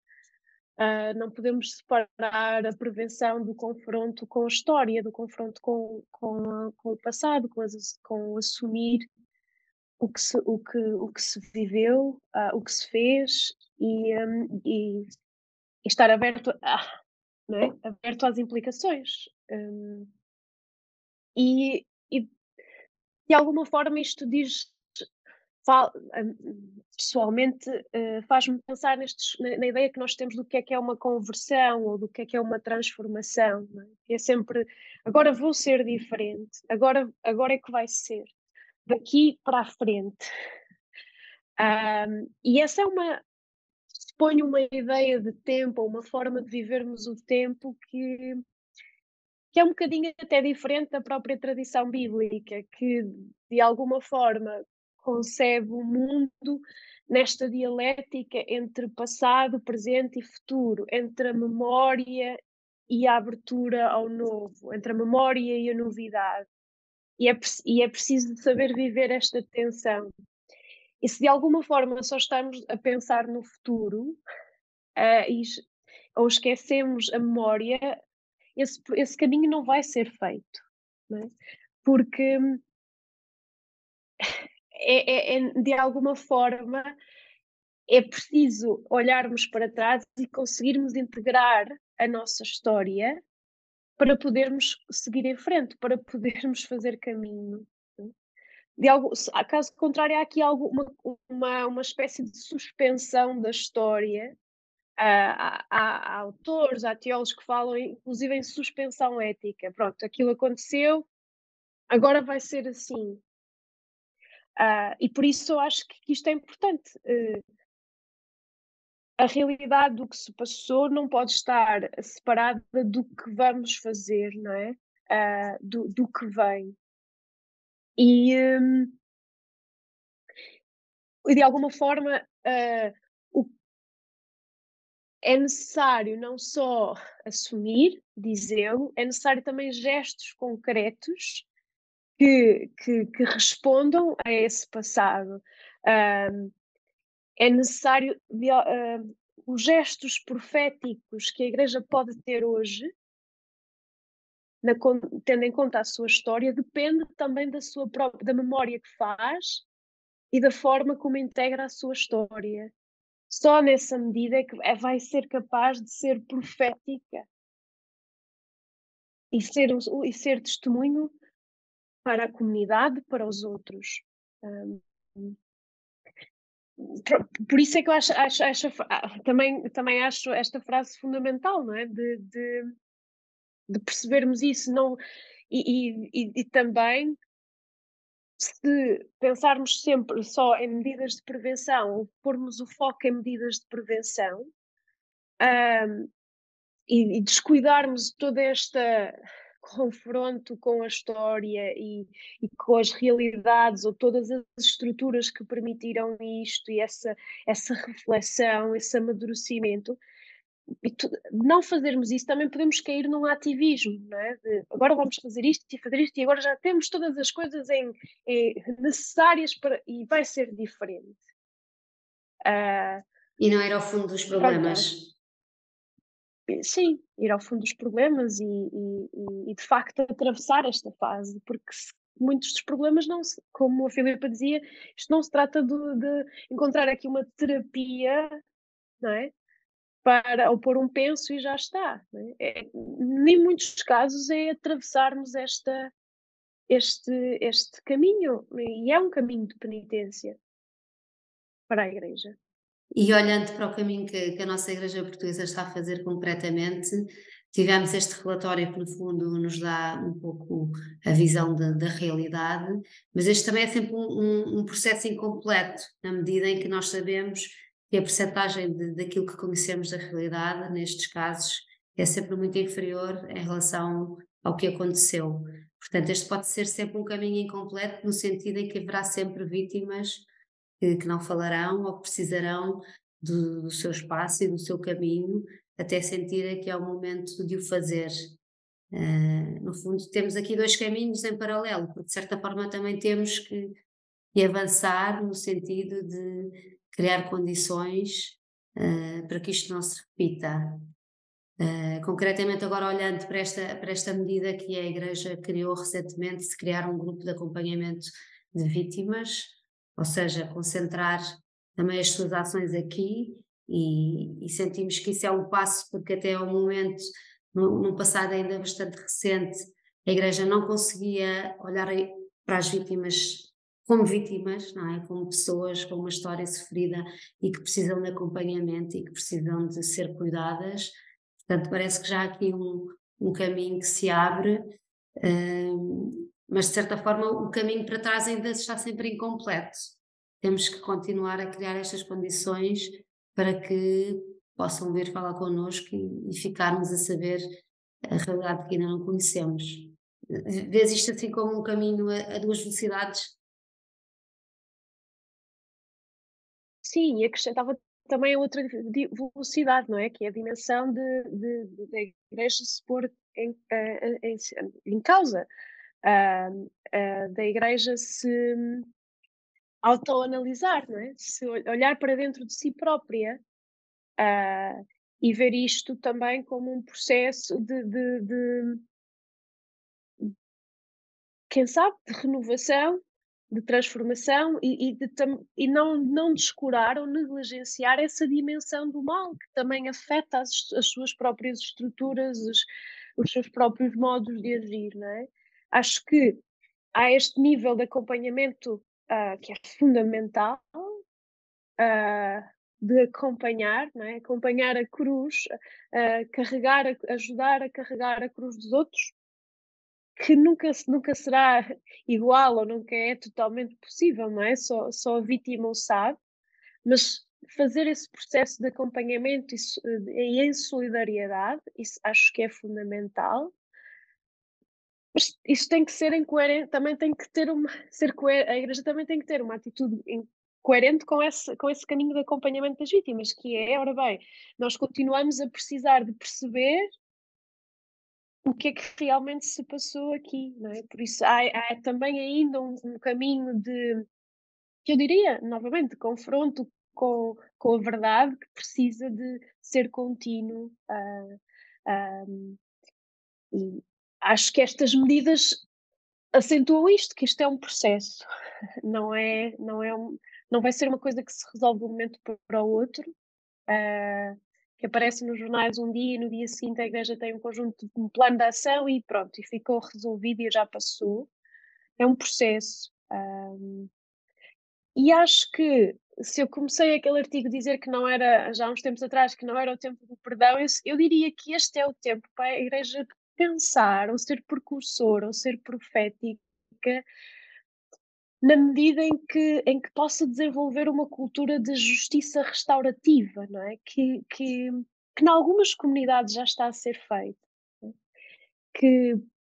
Uh, não podemos separar a prevenção do confronto com a história, do confronto com, com, com o passado, com, as, com assumir o que se, o que, o que se viveu, uh, o que se fez e, um, e, e estar aberto, a, é? aberto às implicações. Um, e, e de alguma forma isto diz, fala, um, pessoalmente, uh, faz-me pensar nestes, na, ideia que nós temos do que é que é uma conversão ou do que é que é uma transformação. É? é sempre, agora vou ser diferente, agora, agora é que vai ser daqui para a frente. Um, e essa é uma, suponho, uma ideia de tempo, uma forma de vivermos o tempo que, que é um bocadinho até diferente da própria tradição bíblica, que de alguma forma concebe o mundo nesta dialética entre passado, presente e futuro, entre a memória e a abertura ao novo, entre a memória e a novidade e é, e é preciso saber viver esta tensão. E se de alguma forma só estamos a pensar no futuro uh, e, ou esquecemos a memória, esse, esse caminho não vai ser feito. É? Porque é, é, é, de alguma forma é preciso olharmos para trás e conseguirmos integrar a nossa história para podermos seguir em frente, para podermos fazer caminho. De algo, caso contrário, há aqui algo, uma, uma, uma espécie de suspensão da história. Há, há, autores, há teólogos que falam, inclusive, em suspensão ética. Pronto, aquilo aconteceu, agora vai ser assim. Uh, e por isso eu acho que isto é importante. Uh, a realidade do que se passou não pode estar separada do que vamos fazer, não é? Uh, do, do que vem. E, um, de alguma forma, o, é necessário não só assumir, dizê-lo, é necessário também gestos concretos que, que, que respondam a esse passado. Um, é necessário uh, os gestos proféticos que a Igreja pode ter hoje na, tendo em conta a sua história, depende também da sua própria, da memória que faz e da forma como integra a sua história. Só nessa medida é que é, vai ser capaz de ser profética e ser, e ser testemunho para a comunidade, para os outros. Um, por isso é que eu acho, acho, acho, ah, também, também acho esta frase fundamental, não é? De, de, de percebermos isso não, e, e, e, também se pensarmos sempre só em medidas de prevenção ou pormos o foco em medidas de prevenção um, e, e descuidarmos toda esta (laughs) confronto com a história e, e, com as realidades ou todas as estruturas que permitiram isto e essa, essa reflexão, esse amadurecimento, tu, não fazermos isso também podemos cair num ativismo, não é? De, agora vamos fazer isto e fazer isto e agora já temos todas as coisas em, em necessárias para e vai ser diferente. Uh, e não era ao fundo dos problemas sim, ir ao fundo dos problemas e, e, e, de facto atravessar esta fase, porque muitos dos problemas não se, como a Filipa dizia, isto não se trata de, de encontrar aqui uma terapia, não é? Para, ou pôr um penso e já está. É? É, em muitos casos é atravessarmos esta, este, este caminho, e é um caminho de penitência para a Igreja. E olhando para o caminho que, que, a nossa Igreja Portuguesa está a fazer concretamente, tivemos este relatório que, no fundo, nos dá um pouco a visão da realidade, mas este também é sempre um, um, processo incompleto, na medida em que nós sabemos que a percentagem daquilo que conhecemos da realidade, nestes casos, é sempre muito inferior em relação ao que aconteceu. Portanto, este pode ser sempre um caminho incompleto, no sentido em que haverá sempre vítimas que, que não falarão ou que precisarão do, do, seu espaço e do seu caminho até sentirem que é o momento de o fazer. Uh, no fundo, temos aqui dois caminhos em paralelo, porque de certa forma também temos que, que avançar no sentido de criar condições uh, para que isto não se repita. Uh, concretamente, agora olhando para esta, para esta medida que a Igreja criou recentemente, de criar um grupo de acompanhamento de vítimas, ou seja, concentrar também as suas ações aqui e, e sentimos que isso é um passo, porque até ao momento, num passado ainda bastante recente, a Igreja não conseguia olhar para as vítimas como vítimas, não é? Como pessoas com uma história sofrida e que precisam de acompanhamento e que precisam de ser cuidadas. Portanto, parece que já há aqui um, um caminho que se abre, um, mas de certa forma o caminho para trás ainda está sempre incompleto. Temos que continuar a criar estas condições para que possam vir falar connosco e, e ficarmos a saber a realidade que ainda não conhecemos. Vês isto assim como um caminho a, a duas velocidades? Sim, e acrescentava também outra velocidade, não é? Que é a dimensão da igreja se pôr em, em, em causa uh, uh, da igreja se autoanalisar, não é? Se olhar para dentro de si própria uh, e ver isto também como um processo de, de, de, quem sabe, de renovação, de transformação e, e, de, e não, não descurar ou negligenciar essa dimensão do mal que também afeta as, as suas próprias estruturas, os, os seus próprios modos de agir, não é? Acho que há este nível de acompanhamento uh, que é fundamental uh, de acompanhar, não é? acompanhar a cruz, uh, carregar, ajudar a carregar a cruz dos outros, que nunca, nunca será igual ou nunca é totalmente possível, não é? Só, só a vítima o sabe, mas fazer esse processo de acompanhamento e, e em solidariedade, isso acho que é fundamental. Mas isso tem que ser em coerente, também tem que ter uma, ser coerente, a Igreja também tem que ter uma atitude coerente com esse, com esse caminho de acompanhamento das vítimas, que é, ora bem, nós continuamos a precisar de perceber o que é que realmente se passou aqui, não é? Por isso há, há também ainda um, um, caminho de, eu diria, novamente, de confronto com, com a verdade que precisa de ser contínuo uh, um, e, acho que estas medidas acentuam isto, que isto é um processo, (laughs) não é, não é um, não vai ser uma coisa que se resolve de um momento para o outro, uh, que aparece nos jornais um dia e no dia seguinte a igreja tem um conjunto, um plano de ação e pronto, e ficou resolvido e já passou. É um processo. Um, e acho que se eu comecei aquele artigo a dizer que não era, já há uns tempos atrás, que não era o tempo do perdão, eu, eu diria que este é o tempo para a igreja pensar, ou ser precursor, ou ser profética, na medida em que, em que possa desenvolver uma cultura de justiça restaurativa, não é? Que, que, que em algumas comunidades já está a ser feito, é? que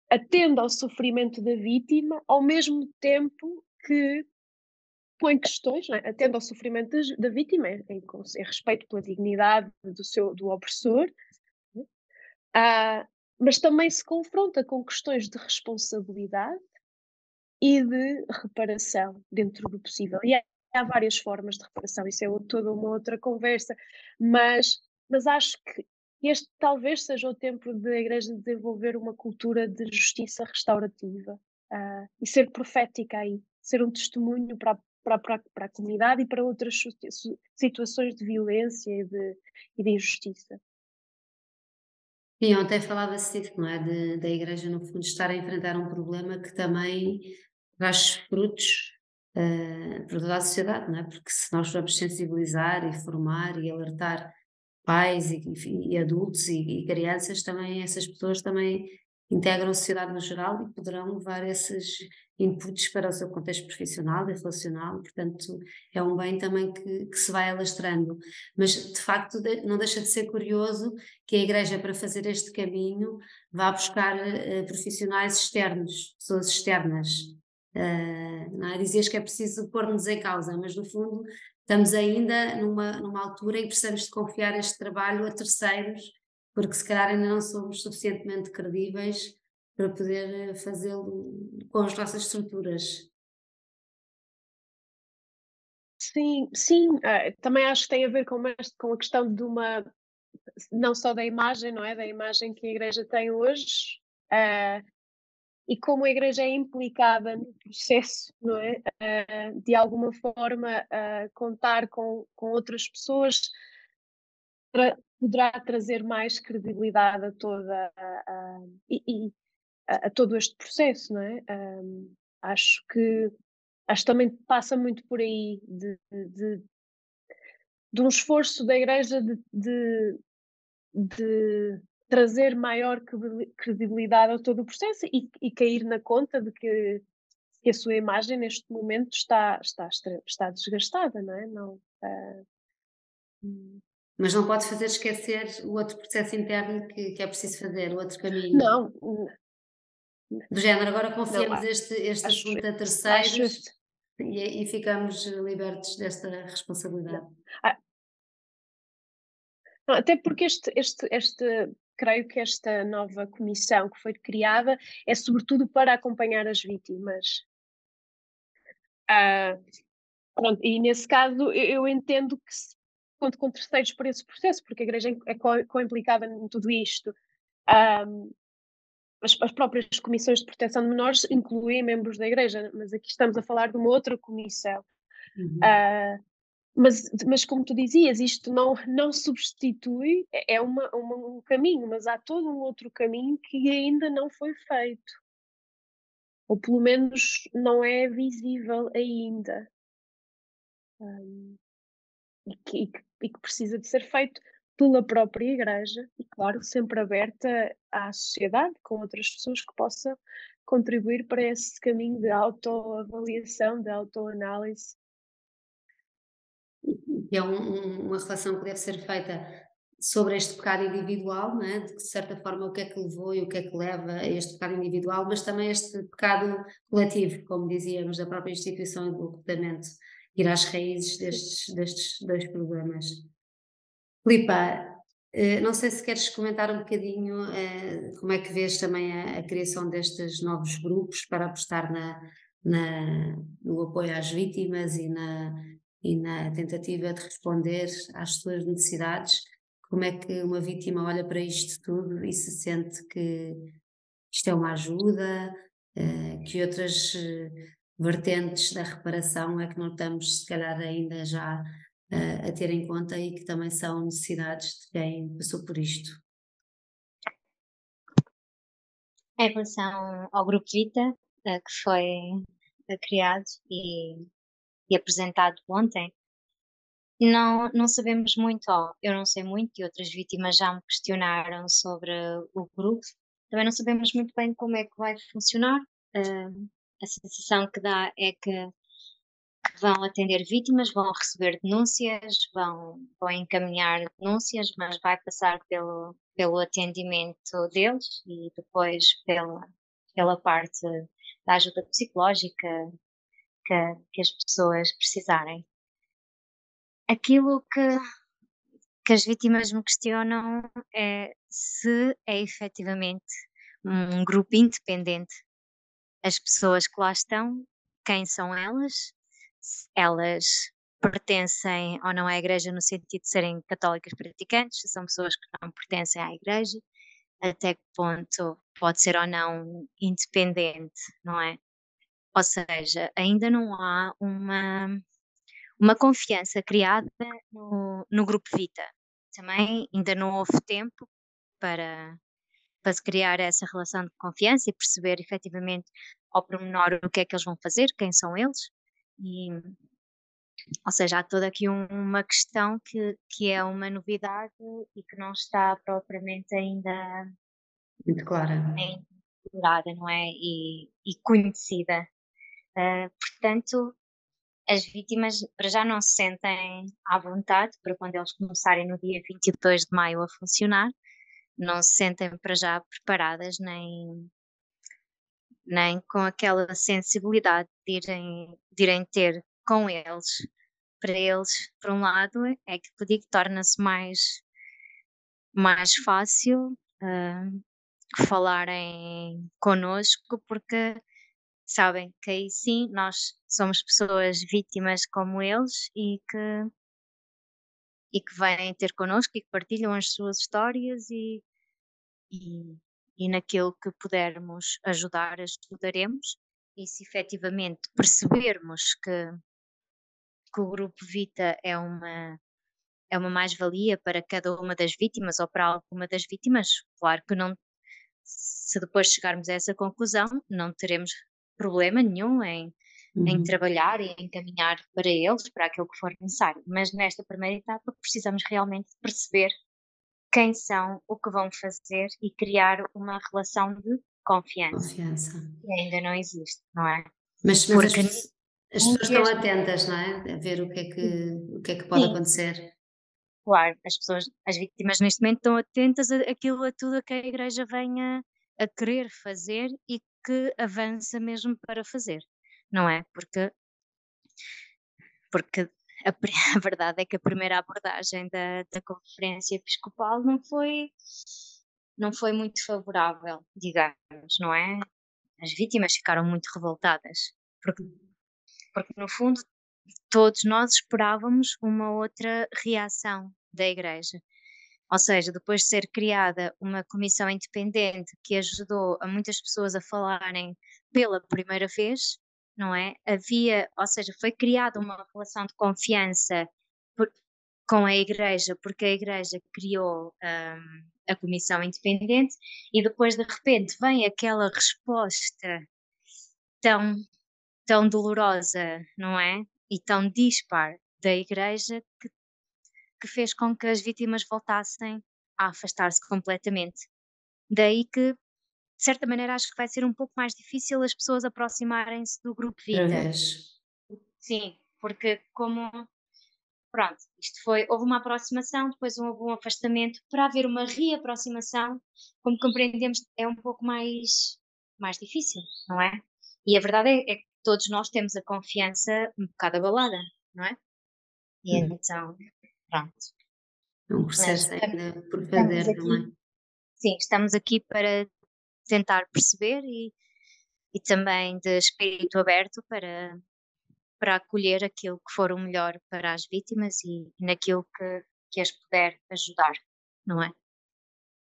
atenda ao sofrimento da vítima, ao mesmo tempo que põe questões, é? atende ao sofrimento da, vítima, em, em, respeito pela dignidade do, seu, do opressor, é? ah, mas também se confronta com questões de responsabilidade e de reparação dentro do possível. E há, várias formas de reparação, isso é toda uma outra conversa, mas, mas acho que este talvez seja o tempo da Igreja desenvolver uma cultura de justiça restaurativa uh, e ser profética aí, ser um testemunho para, para, para, para a comunidade e para outras situações de violência e de, e de injustiça. E ontem falava-se disso, não é? Da Igreja, no fundo, estar a enfrentar um problema que também traz frutos uh, para toda a sociedade, não é? Porque se nós vamos sensibilizar e formar e alertar pais e, e adultos e, e, crianças, também essas pessoas também integram a sociedade no geral e poderão levar esses inputs para o seu contexto profissional e relacional, portanto é um bem também que, que se vai alastrando, mas de facto não deixa de ser curioso que a Igreja para fazer este caminho vá buscar uh, profissionais externos, pessoas externas, Uh, não é? Dizias que é preciso pôr-nos em causa, mas no fundo estamos ainda numa, numa altura em que precisamos de confiar este trabalho a terceiros, porque se calhar ainda não somos suficientemente credíveis para poder eh, fazê-lo com as nossas estruturas. Sim, sim, uh, também acho que tem a ver com, este, com a questão de uma, não só da imagem, não é? Da imagem que a igreja tem hoje, uh, e como a Igreja é implicada no processo, não é? Uh, de alguma forma uh, contar com, com outras pessoas tra poderá trazer mais credibilidade a toda a, e, a, a, todo este processo, não é? Um, acho que acho que também passa muito por aí de, de, de um esforço da Igreja de, de, de trazer maior credibilidade a todo o processo e, e cair na conta de que, que, a sua imagem neste momento está, está, está desgastada, não é? Não, uh, Mas não pode fazer esquecer o outro processo interno que, que é preciso fazer, o outro caminho. Não. Do género, agora confiamos não, este, este acho, assunto a terceiros e, e, ficamos libertos desta responsabilidade. Ah, até porque este, este, este creio que esta nova comissão que foi criada é sobretudo para acompanhar as vítimas. Ah, pronto, e nesse caso eu, eu entendo que se conto com terceiros para esse processo, porque a Igreja é co-implicada em tudo isto. Um, as, as, próprias comissões de proteção de menores incluem membros da Igreja, mas aqui estamos a falar de uma outra comissão. Uhum. Uh, mas, mas como tu dizias, isto não, não substitui, é, é uma, uma, um caminho, mas há todo um outro caminho que ainda não foi feito. Ou pelo menos não é visível ainda. Um, e, que, e, que, e que precisa de ser feito pela própria Igreja e, claro, sempre aberta à sociedade, com outras pessoas que possam contribuir para esse caminho de autoavaliação, de autoanálise que é um, uma relação que deve ser feita sobre este pecado individual, né? de certa forma o que é que levou e o que é que leva a este pecado individual, mas também este pecado coletivo, como dizíamos, da própria instituição e do recrutamento, ir às raízes destes, destes dois problemas. Filipa, eh, não sei se queres comentar um bocadinho eh, como é que vês também a, a criação destes novos grupos para apostar na, na, no apoio às vítimas e na, e na tentativa de responder às suas necessidades, como é que uma vítima olha para isto tudo e se sente que, isto é uma ajuda, uh, que outras vertentes da reparação é que não estamos, se calhar, ainda já uh, a ter em conta e que também são necessidades de quem passou por isto. Em relação ao Grupo Vita, que foi criado e, e, apresentado ontem, não, não sabemos muito, oh, eu não sei muito e outras vítimas já me questionaram sobre o grupo. Também não sabemos muito bem como é que vai funcionar. Uh, a sensação que dá é que, que, vão atender vítimas, vão receber denúncias, vão, vão encaminhar denúncias, mas vai passar pelo, pelo atendimento deles e depois pela, pela parte da ajuda psicológica que, que as pessoas precisarem. Aquilo que, que as vítimas me questionam é se é efetivamente um grupo independente as pessoas que lá estão, quem são elas, elas pertencem ou não à igreja no sentido de serem católicas praticantes, se são pessoas que não pertencem à igreja, até que ponto pode ser ou não independente, não é? Ou seja, ainda não há uma, uma confiança criada no, no grupo Vita. Também ainda não houve tempo para, para se criar essa relação de confiança e perceber efetivamente ao pormenor o que é que eles vão fazer, quem são eles. E, ou seja, há toda aqui um, uma questão que, que é uma novidade e que não está propriamente ainda muito clara, explorada, não é? E, e conhecida. Uh, portanto, as vítimas para já não se sentem à vontade para quando eles começarem no dia 22 de maio a funcionar, não se sentem para já preparadas nem, nem com aquela sensibilidade de irem, de irem ter com eles. Para eles, por um lado, é que eu digo, torna-se mais, mais fácil uh, falarem connosco, porque sabem que aí sim nós somos pessoas vítimas como eles e que e que vêm ter connosco e que partilham as suas histórias e, e, e naquilo que pudermos ajudar, ajudaremos. E se efetivamente percebermos que, que o Grupo Vita é uma, é uma mais-valia para cada uma das vítimas ou para alguma das vítimas, claro que não, se depois chegarmos a essa conclusão, não teremos problema nenhum em, uhum. em trabalhar e encaminhar para eles, para aquilo que for necessário. Mas nesta primeira etapa precisamos realmente perceber quem são, o que vão fazer e criar uma relação de confiança. Confiança. Que ainda não existe, não é? Mas, mas Porque as, as pessoas estão atentas, não é? A ver o que é que, o que, é que pode Sim. acontecer. Claro, as pessoas, as vítimas neste momento estão atentas àquilo a tudo que a igreja venha a querer fazer e que avança mesmo para fazer, não é? Porque, porque a, (laughs) a, verdade é que a primeira abordagem da, da conferência episcopal não foi, não foi muito favorável, digamos, não é? As vítimas ficaram muito revoltadas, porque, porque no fundo todos nós esperávamos uma outra reação da Igreja. Ou seja, depois de ser criada uma comissão independente que ajudou a muitas pessoas a falarem pela primeira vez, não é? Havia, ou seja, foi criada uma relação de confiança por, com a Igreja, porque a Igreja criou um, a comissão independente e depois de repente vem aquela resposta tão, tão dolorosa, não é? E tão dispar da Igreja que que fez com que as vítimas voltassem a afastar-se completamente. Daí que, de certa maneira, acho que vai ser um pouco mais difícil as pessoas aproximarem-se do grupo Vita. Sim, porque como pronto, isto foi, houve uma aproximação, depois houve um afastamento, para haver uma reaproximação, como compreendemos, é um pouco mais, mais difícil, não é? E a verdade é, é que todos nós temos a confiança um bocado abalada, não é? E hum. então, Pronto. É um processo Mas, ainda por fazer também. Sim, estamos aqui para tentar perceber e, e também de espírito aberto para, para acolher aquilo que for o melhor para as vítimas e, e naquilo que, que as puder ajudar, não é?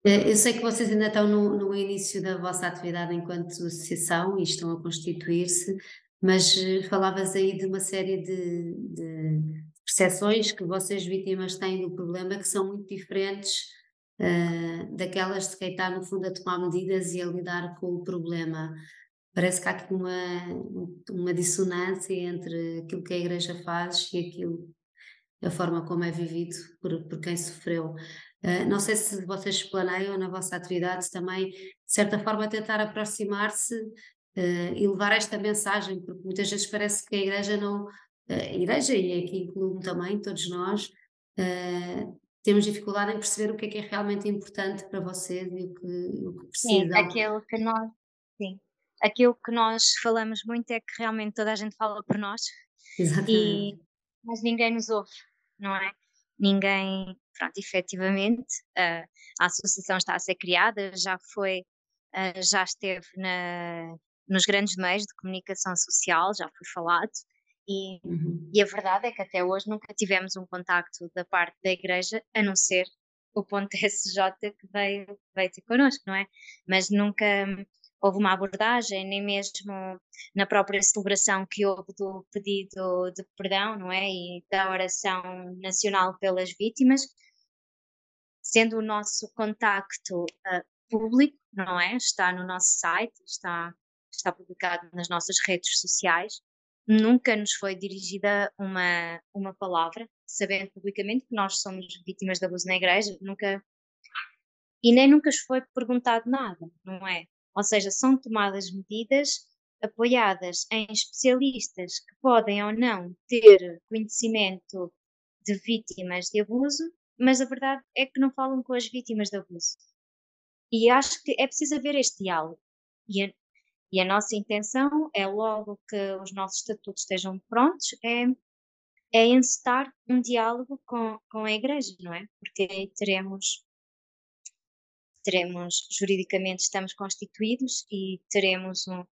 Eh, eu sei que vocês ainda estão no, no início da vossa atividade enquanto associação e estão a constituir-se, mas eh, falavas aí de uma série de, de percepções que vocês vítimas têm do problema que são muito diferentes uh, daquelas de quem está no fundo a tomar medidas e a lidar com o problema. Parece que há aqui uma, uma dissonância entre aquilo que a Igreja faz e aquilo, a forma como é vivido por, por quem sofreu. Uh, não sei se vocês planeiam na vossa atividade também, de certa forma, tentar aproximar-se uh, e levar esta mensagem, porque muitas vezes parece que a Igreja não. Uh, a Igreja, e aqui incluo também, todos nós, temos dificuldade em perceber o que é que é realmente importante para vocês e o que, o que precisam. Sim, aquilo que nós. Sim. Aquilo que nós falamos muito é que realmente toda a gente fala por nós. Exatamente. E, mas ninguém nos ouve, não é? ninguém, pronto, efetivamente, uh, a associação está a ser criada, já foi, uh, já esteve na, nos grandes meios de comunicação social, já foi falado, e, uhum. e, a verdade é que até hoje nunca tivemos um contacto da parte da igreja, a não ser o ponto (laughs) SJ que veio, veio ter connosco, não é? Mas nunca, houve uma abordagem, nem mesmo na própria celebração que houve do pedido de perdão, não é? E da oração nacional pelas vítimas, sendo o nosso contacto uh, público, não é? Está no nosso site, está, está publicado nas nossas redes sociais. Nunca nos foi dirigida uma, uma palavra, sabendo publicamente que nós somos vítimas de abuso na igreja, nunca. E nem nunca nos foi perguntado nada, não é? Ou seja, são tomadas medidas apoiadas em especialistas que podem ou não ter conhecimento de vítimas de abuso, mas a verdade é que não falam com as vítimas de abuso. E acho que é preciso haver este diálogo. E a, e a nossa intenção é, logo que os nossos estatutos estejam prontos, é, é encetar um diálogo com, com a Igreja, não é? Porque aí teremos teremos, juridicamente estamos constituídos e teremos um,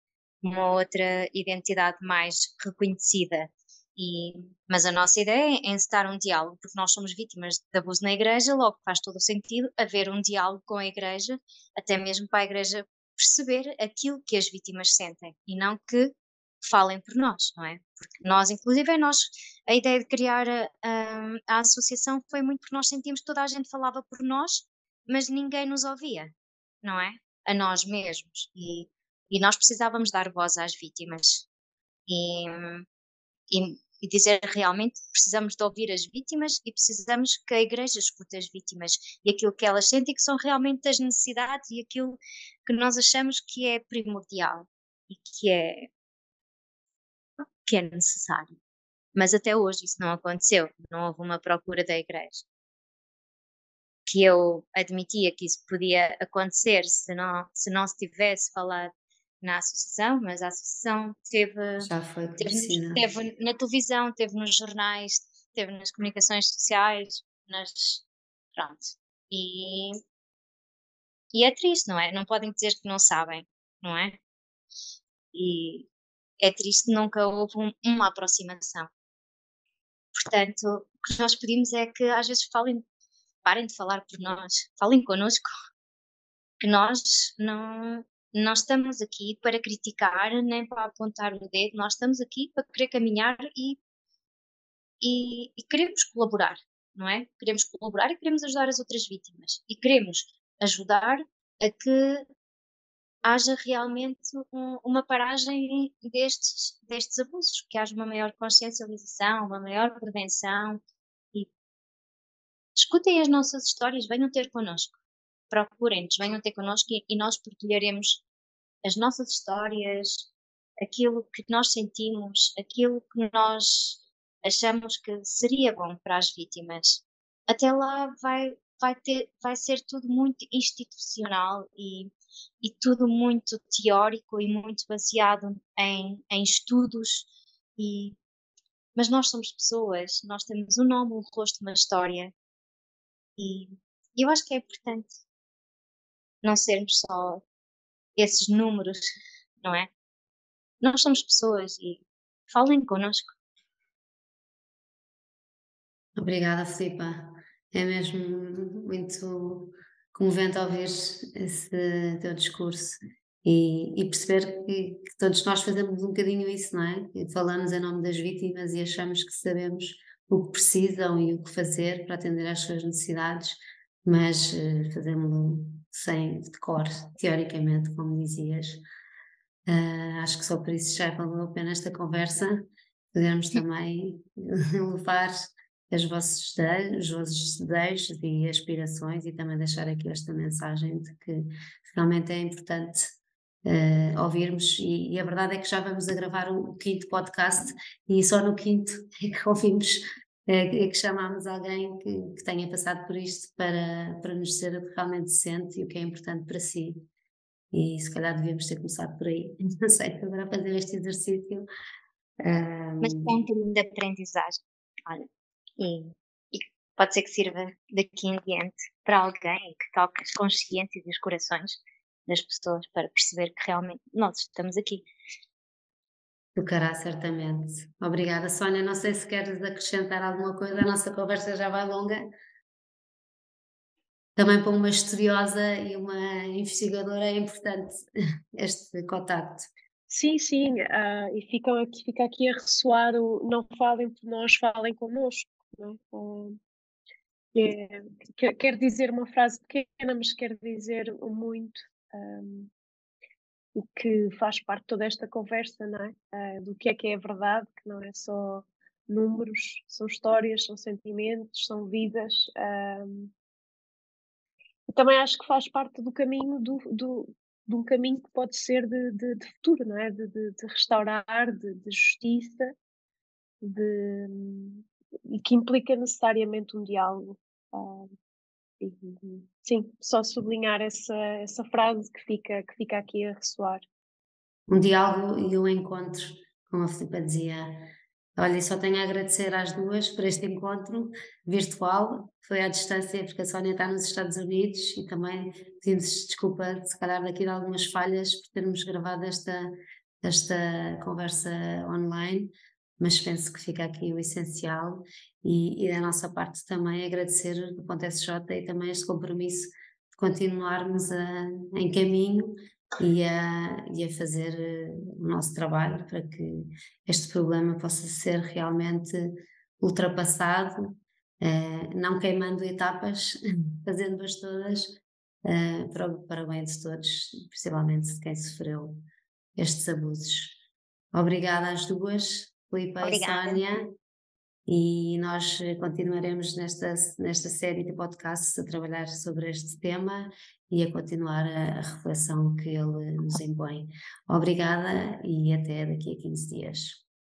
uma outra identidade mais reconhecida. E, mas a nossa ideia é encetar um diálogo, porque nós somos vítimas de abuso na igreja, logo faz todo o sentido haver um diálogo com a igreja, até mesmo para a igreja perceber aquilo que as vítimas sentem e não que falem por nós, não é? Porque nós, inclusive, é nós, a ideia de criar a, a, a associação foi muito porque nós sentimos que toda a gente falava por nós mas ninguém nos ouvia, não é? A nós mesmos. E, e nós precisávamos dar voz às vítimas. E, e, e, dizer realmente precisamos de ouvir as vítimas e precisamos que a igreja escute as vítimas e aquilo que elas sentem que são realmente as necessidades e aquilo que nós achamos que é primordial e que é que é necessário. Mas até hoje isso não aconteceu, não houve uma procura da igreja que eu admitia que isso podia acontecer se não se, não se tivesse falado na associação, mas a associação teve, Já foi teve, teve na televisão, teve nos jornais, teve nas comunicações sociais, nas pronto. E, e é triste, não é? Não podem dizer que não sabem, não é? E é triste que nunca houve um, uma aproximação. Portanto, o que nós pedimos é que às vezes falem parem de falar por nós, falem connosco, que nós não, não estamos aqui para criticar nem para apontar o dedo, nós estamos aqui para querer caminhar e, e, e queremos colaborar, não é? Queremos colaborar e queremos ajudar as outras vítimas e queremos ajudar a que haja realmente um, uma paragem destes, destes abusos, que haja uma maior consciencialização, uma maior prevenção escutem as nossas histórias, venham ter connosco. Procurem-nos, venham ter connosco e, e nós partilharemos as nossas histórias, aquilo que nós sentimos, aquilo que nós achamos que seria bom para as vítimas. Até lá vai, vai, ter, vai ser tudo muito institucional e, e tudo muito teórico e muito baseado em, em estudos. E, mas nós somos pessoas, nós temos um nome, um rosto, uma história e eu acho que é importante não sermos só esses números, não é? Nós somos pessoas e falem connosco. Obrigada, Filipa. É mesmo muito comovente ouvir esse teu discurso e, e perceber que, que, todos nós fazemos um bocadinho isso, não é? Que falamos em nome das vítimas e achamos que sabemos o que precisam e o que fazer para atender às suas necessidades, mas uh, fazemos-lo sem decor, teoricamente, como dizias. Uh, acho que só por isso já valeu a pena esta conversa, podermos também (laughs) levar as vossas os vossos desejos e aspirações e também deixar aqui esta mensagem de que realmente é importante uh, ouvirmos. E, e, a verdade é que já vamos a gravar o, o quinto podcast e só no quinto (laughs) é que ouvimos é, é que chamámos alguém que, que, tenha passado por isto para, para nos dizer o que realmente sente e o que é importante para si. E se calhar devíamos ter começado por aí. (laughs) Não sei, agora fazer este exercício. Um... Mas tem um caminho de aprendizagem. Olha, e, e, pode ser que sirva daqui em diante para alguém que toque as consciências e os corações das pessoas para perceber que realmente nós estamos aqui. Tocará certamente. Obrigada, Sónia. Não sei se queres acrescentar alguma coisa, a nossa conversa já vai longa. Também para uma estudiosa e uma investigadora é importante (laughs) este contacto. Sim, sim, uh, e fica aqui, fica aqui a ressoar o não falem por nós, falem connosco. Não? Uh, é, quer, quer, dizer uma frase pequena, mas quer dizer muito. Um, e que faz parte toda esta conversa, não é? Uh, do que é que é verdade, que não é só números, são histórias, são sentimentos, são vidas. E também acho que faz parte do caminho do, do, de um caminho que pode ser de, de, de futuro, não é? De, de, de restaurar, de, justiça, de, e que implica necessariamente um diálogo. Uh, sim, só sublinhar essa, essa frase que fica, que fica aqui a ressoar. Um diálogo e um encontro, como a Filipa dizia. Olha, só tenho a agradecer às duas por este encontro virtual, foi à distância, porque a Sónia está nos Estados Unidos e também pedimos desculpa, se calhar, daqui de algumas falhas por termos gravado esta, esta conversa online, mas penso que fica aqui o essencial e, e da nossa parte também agradecer do ponto SJ e também este compromisso de continuarmos a, em caminho e a, e a fazer eh, o nosso trabalho para que este problema possa ser realmente ultrapassado, eh, não queimando etapas, (laughs) fazendo-as todas eh, para, o, para o bem de todos, principalmente de quem sofreu estes abusos. Obrigada às duas, Filipe e Sónia. E nós continuaremos nesta, nesta série de podcasts a trabalhar sobre este tema e a continuar a, a reflexão que ele nos impõe. Obrigada e até daqui a 15 dias.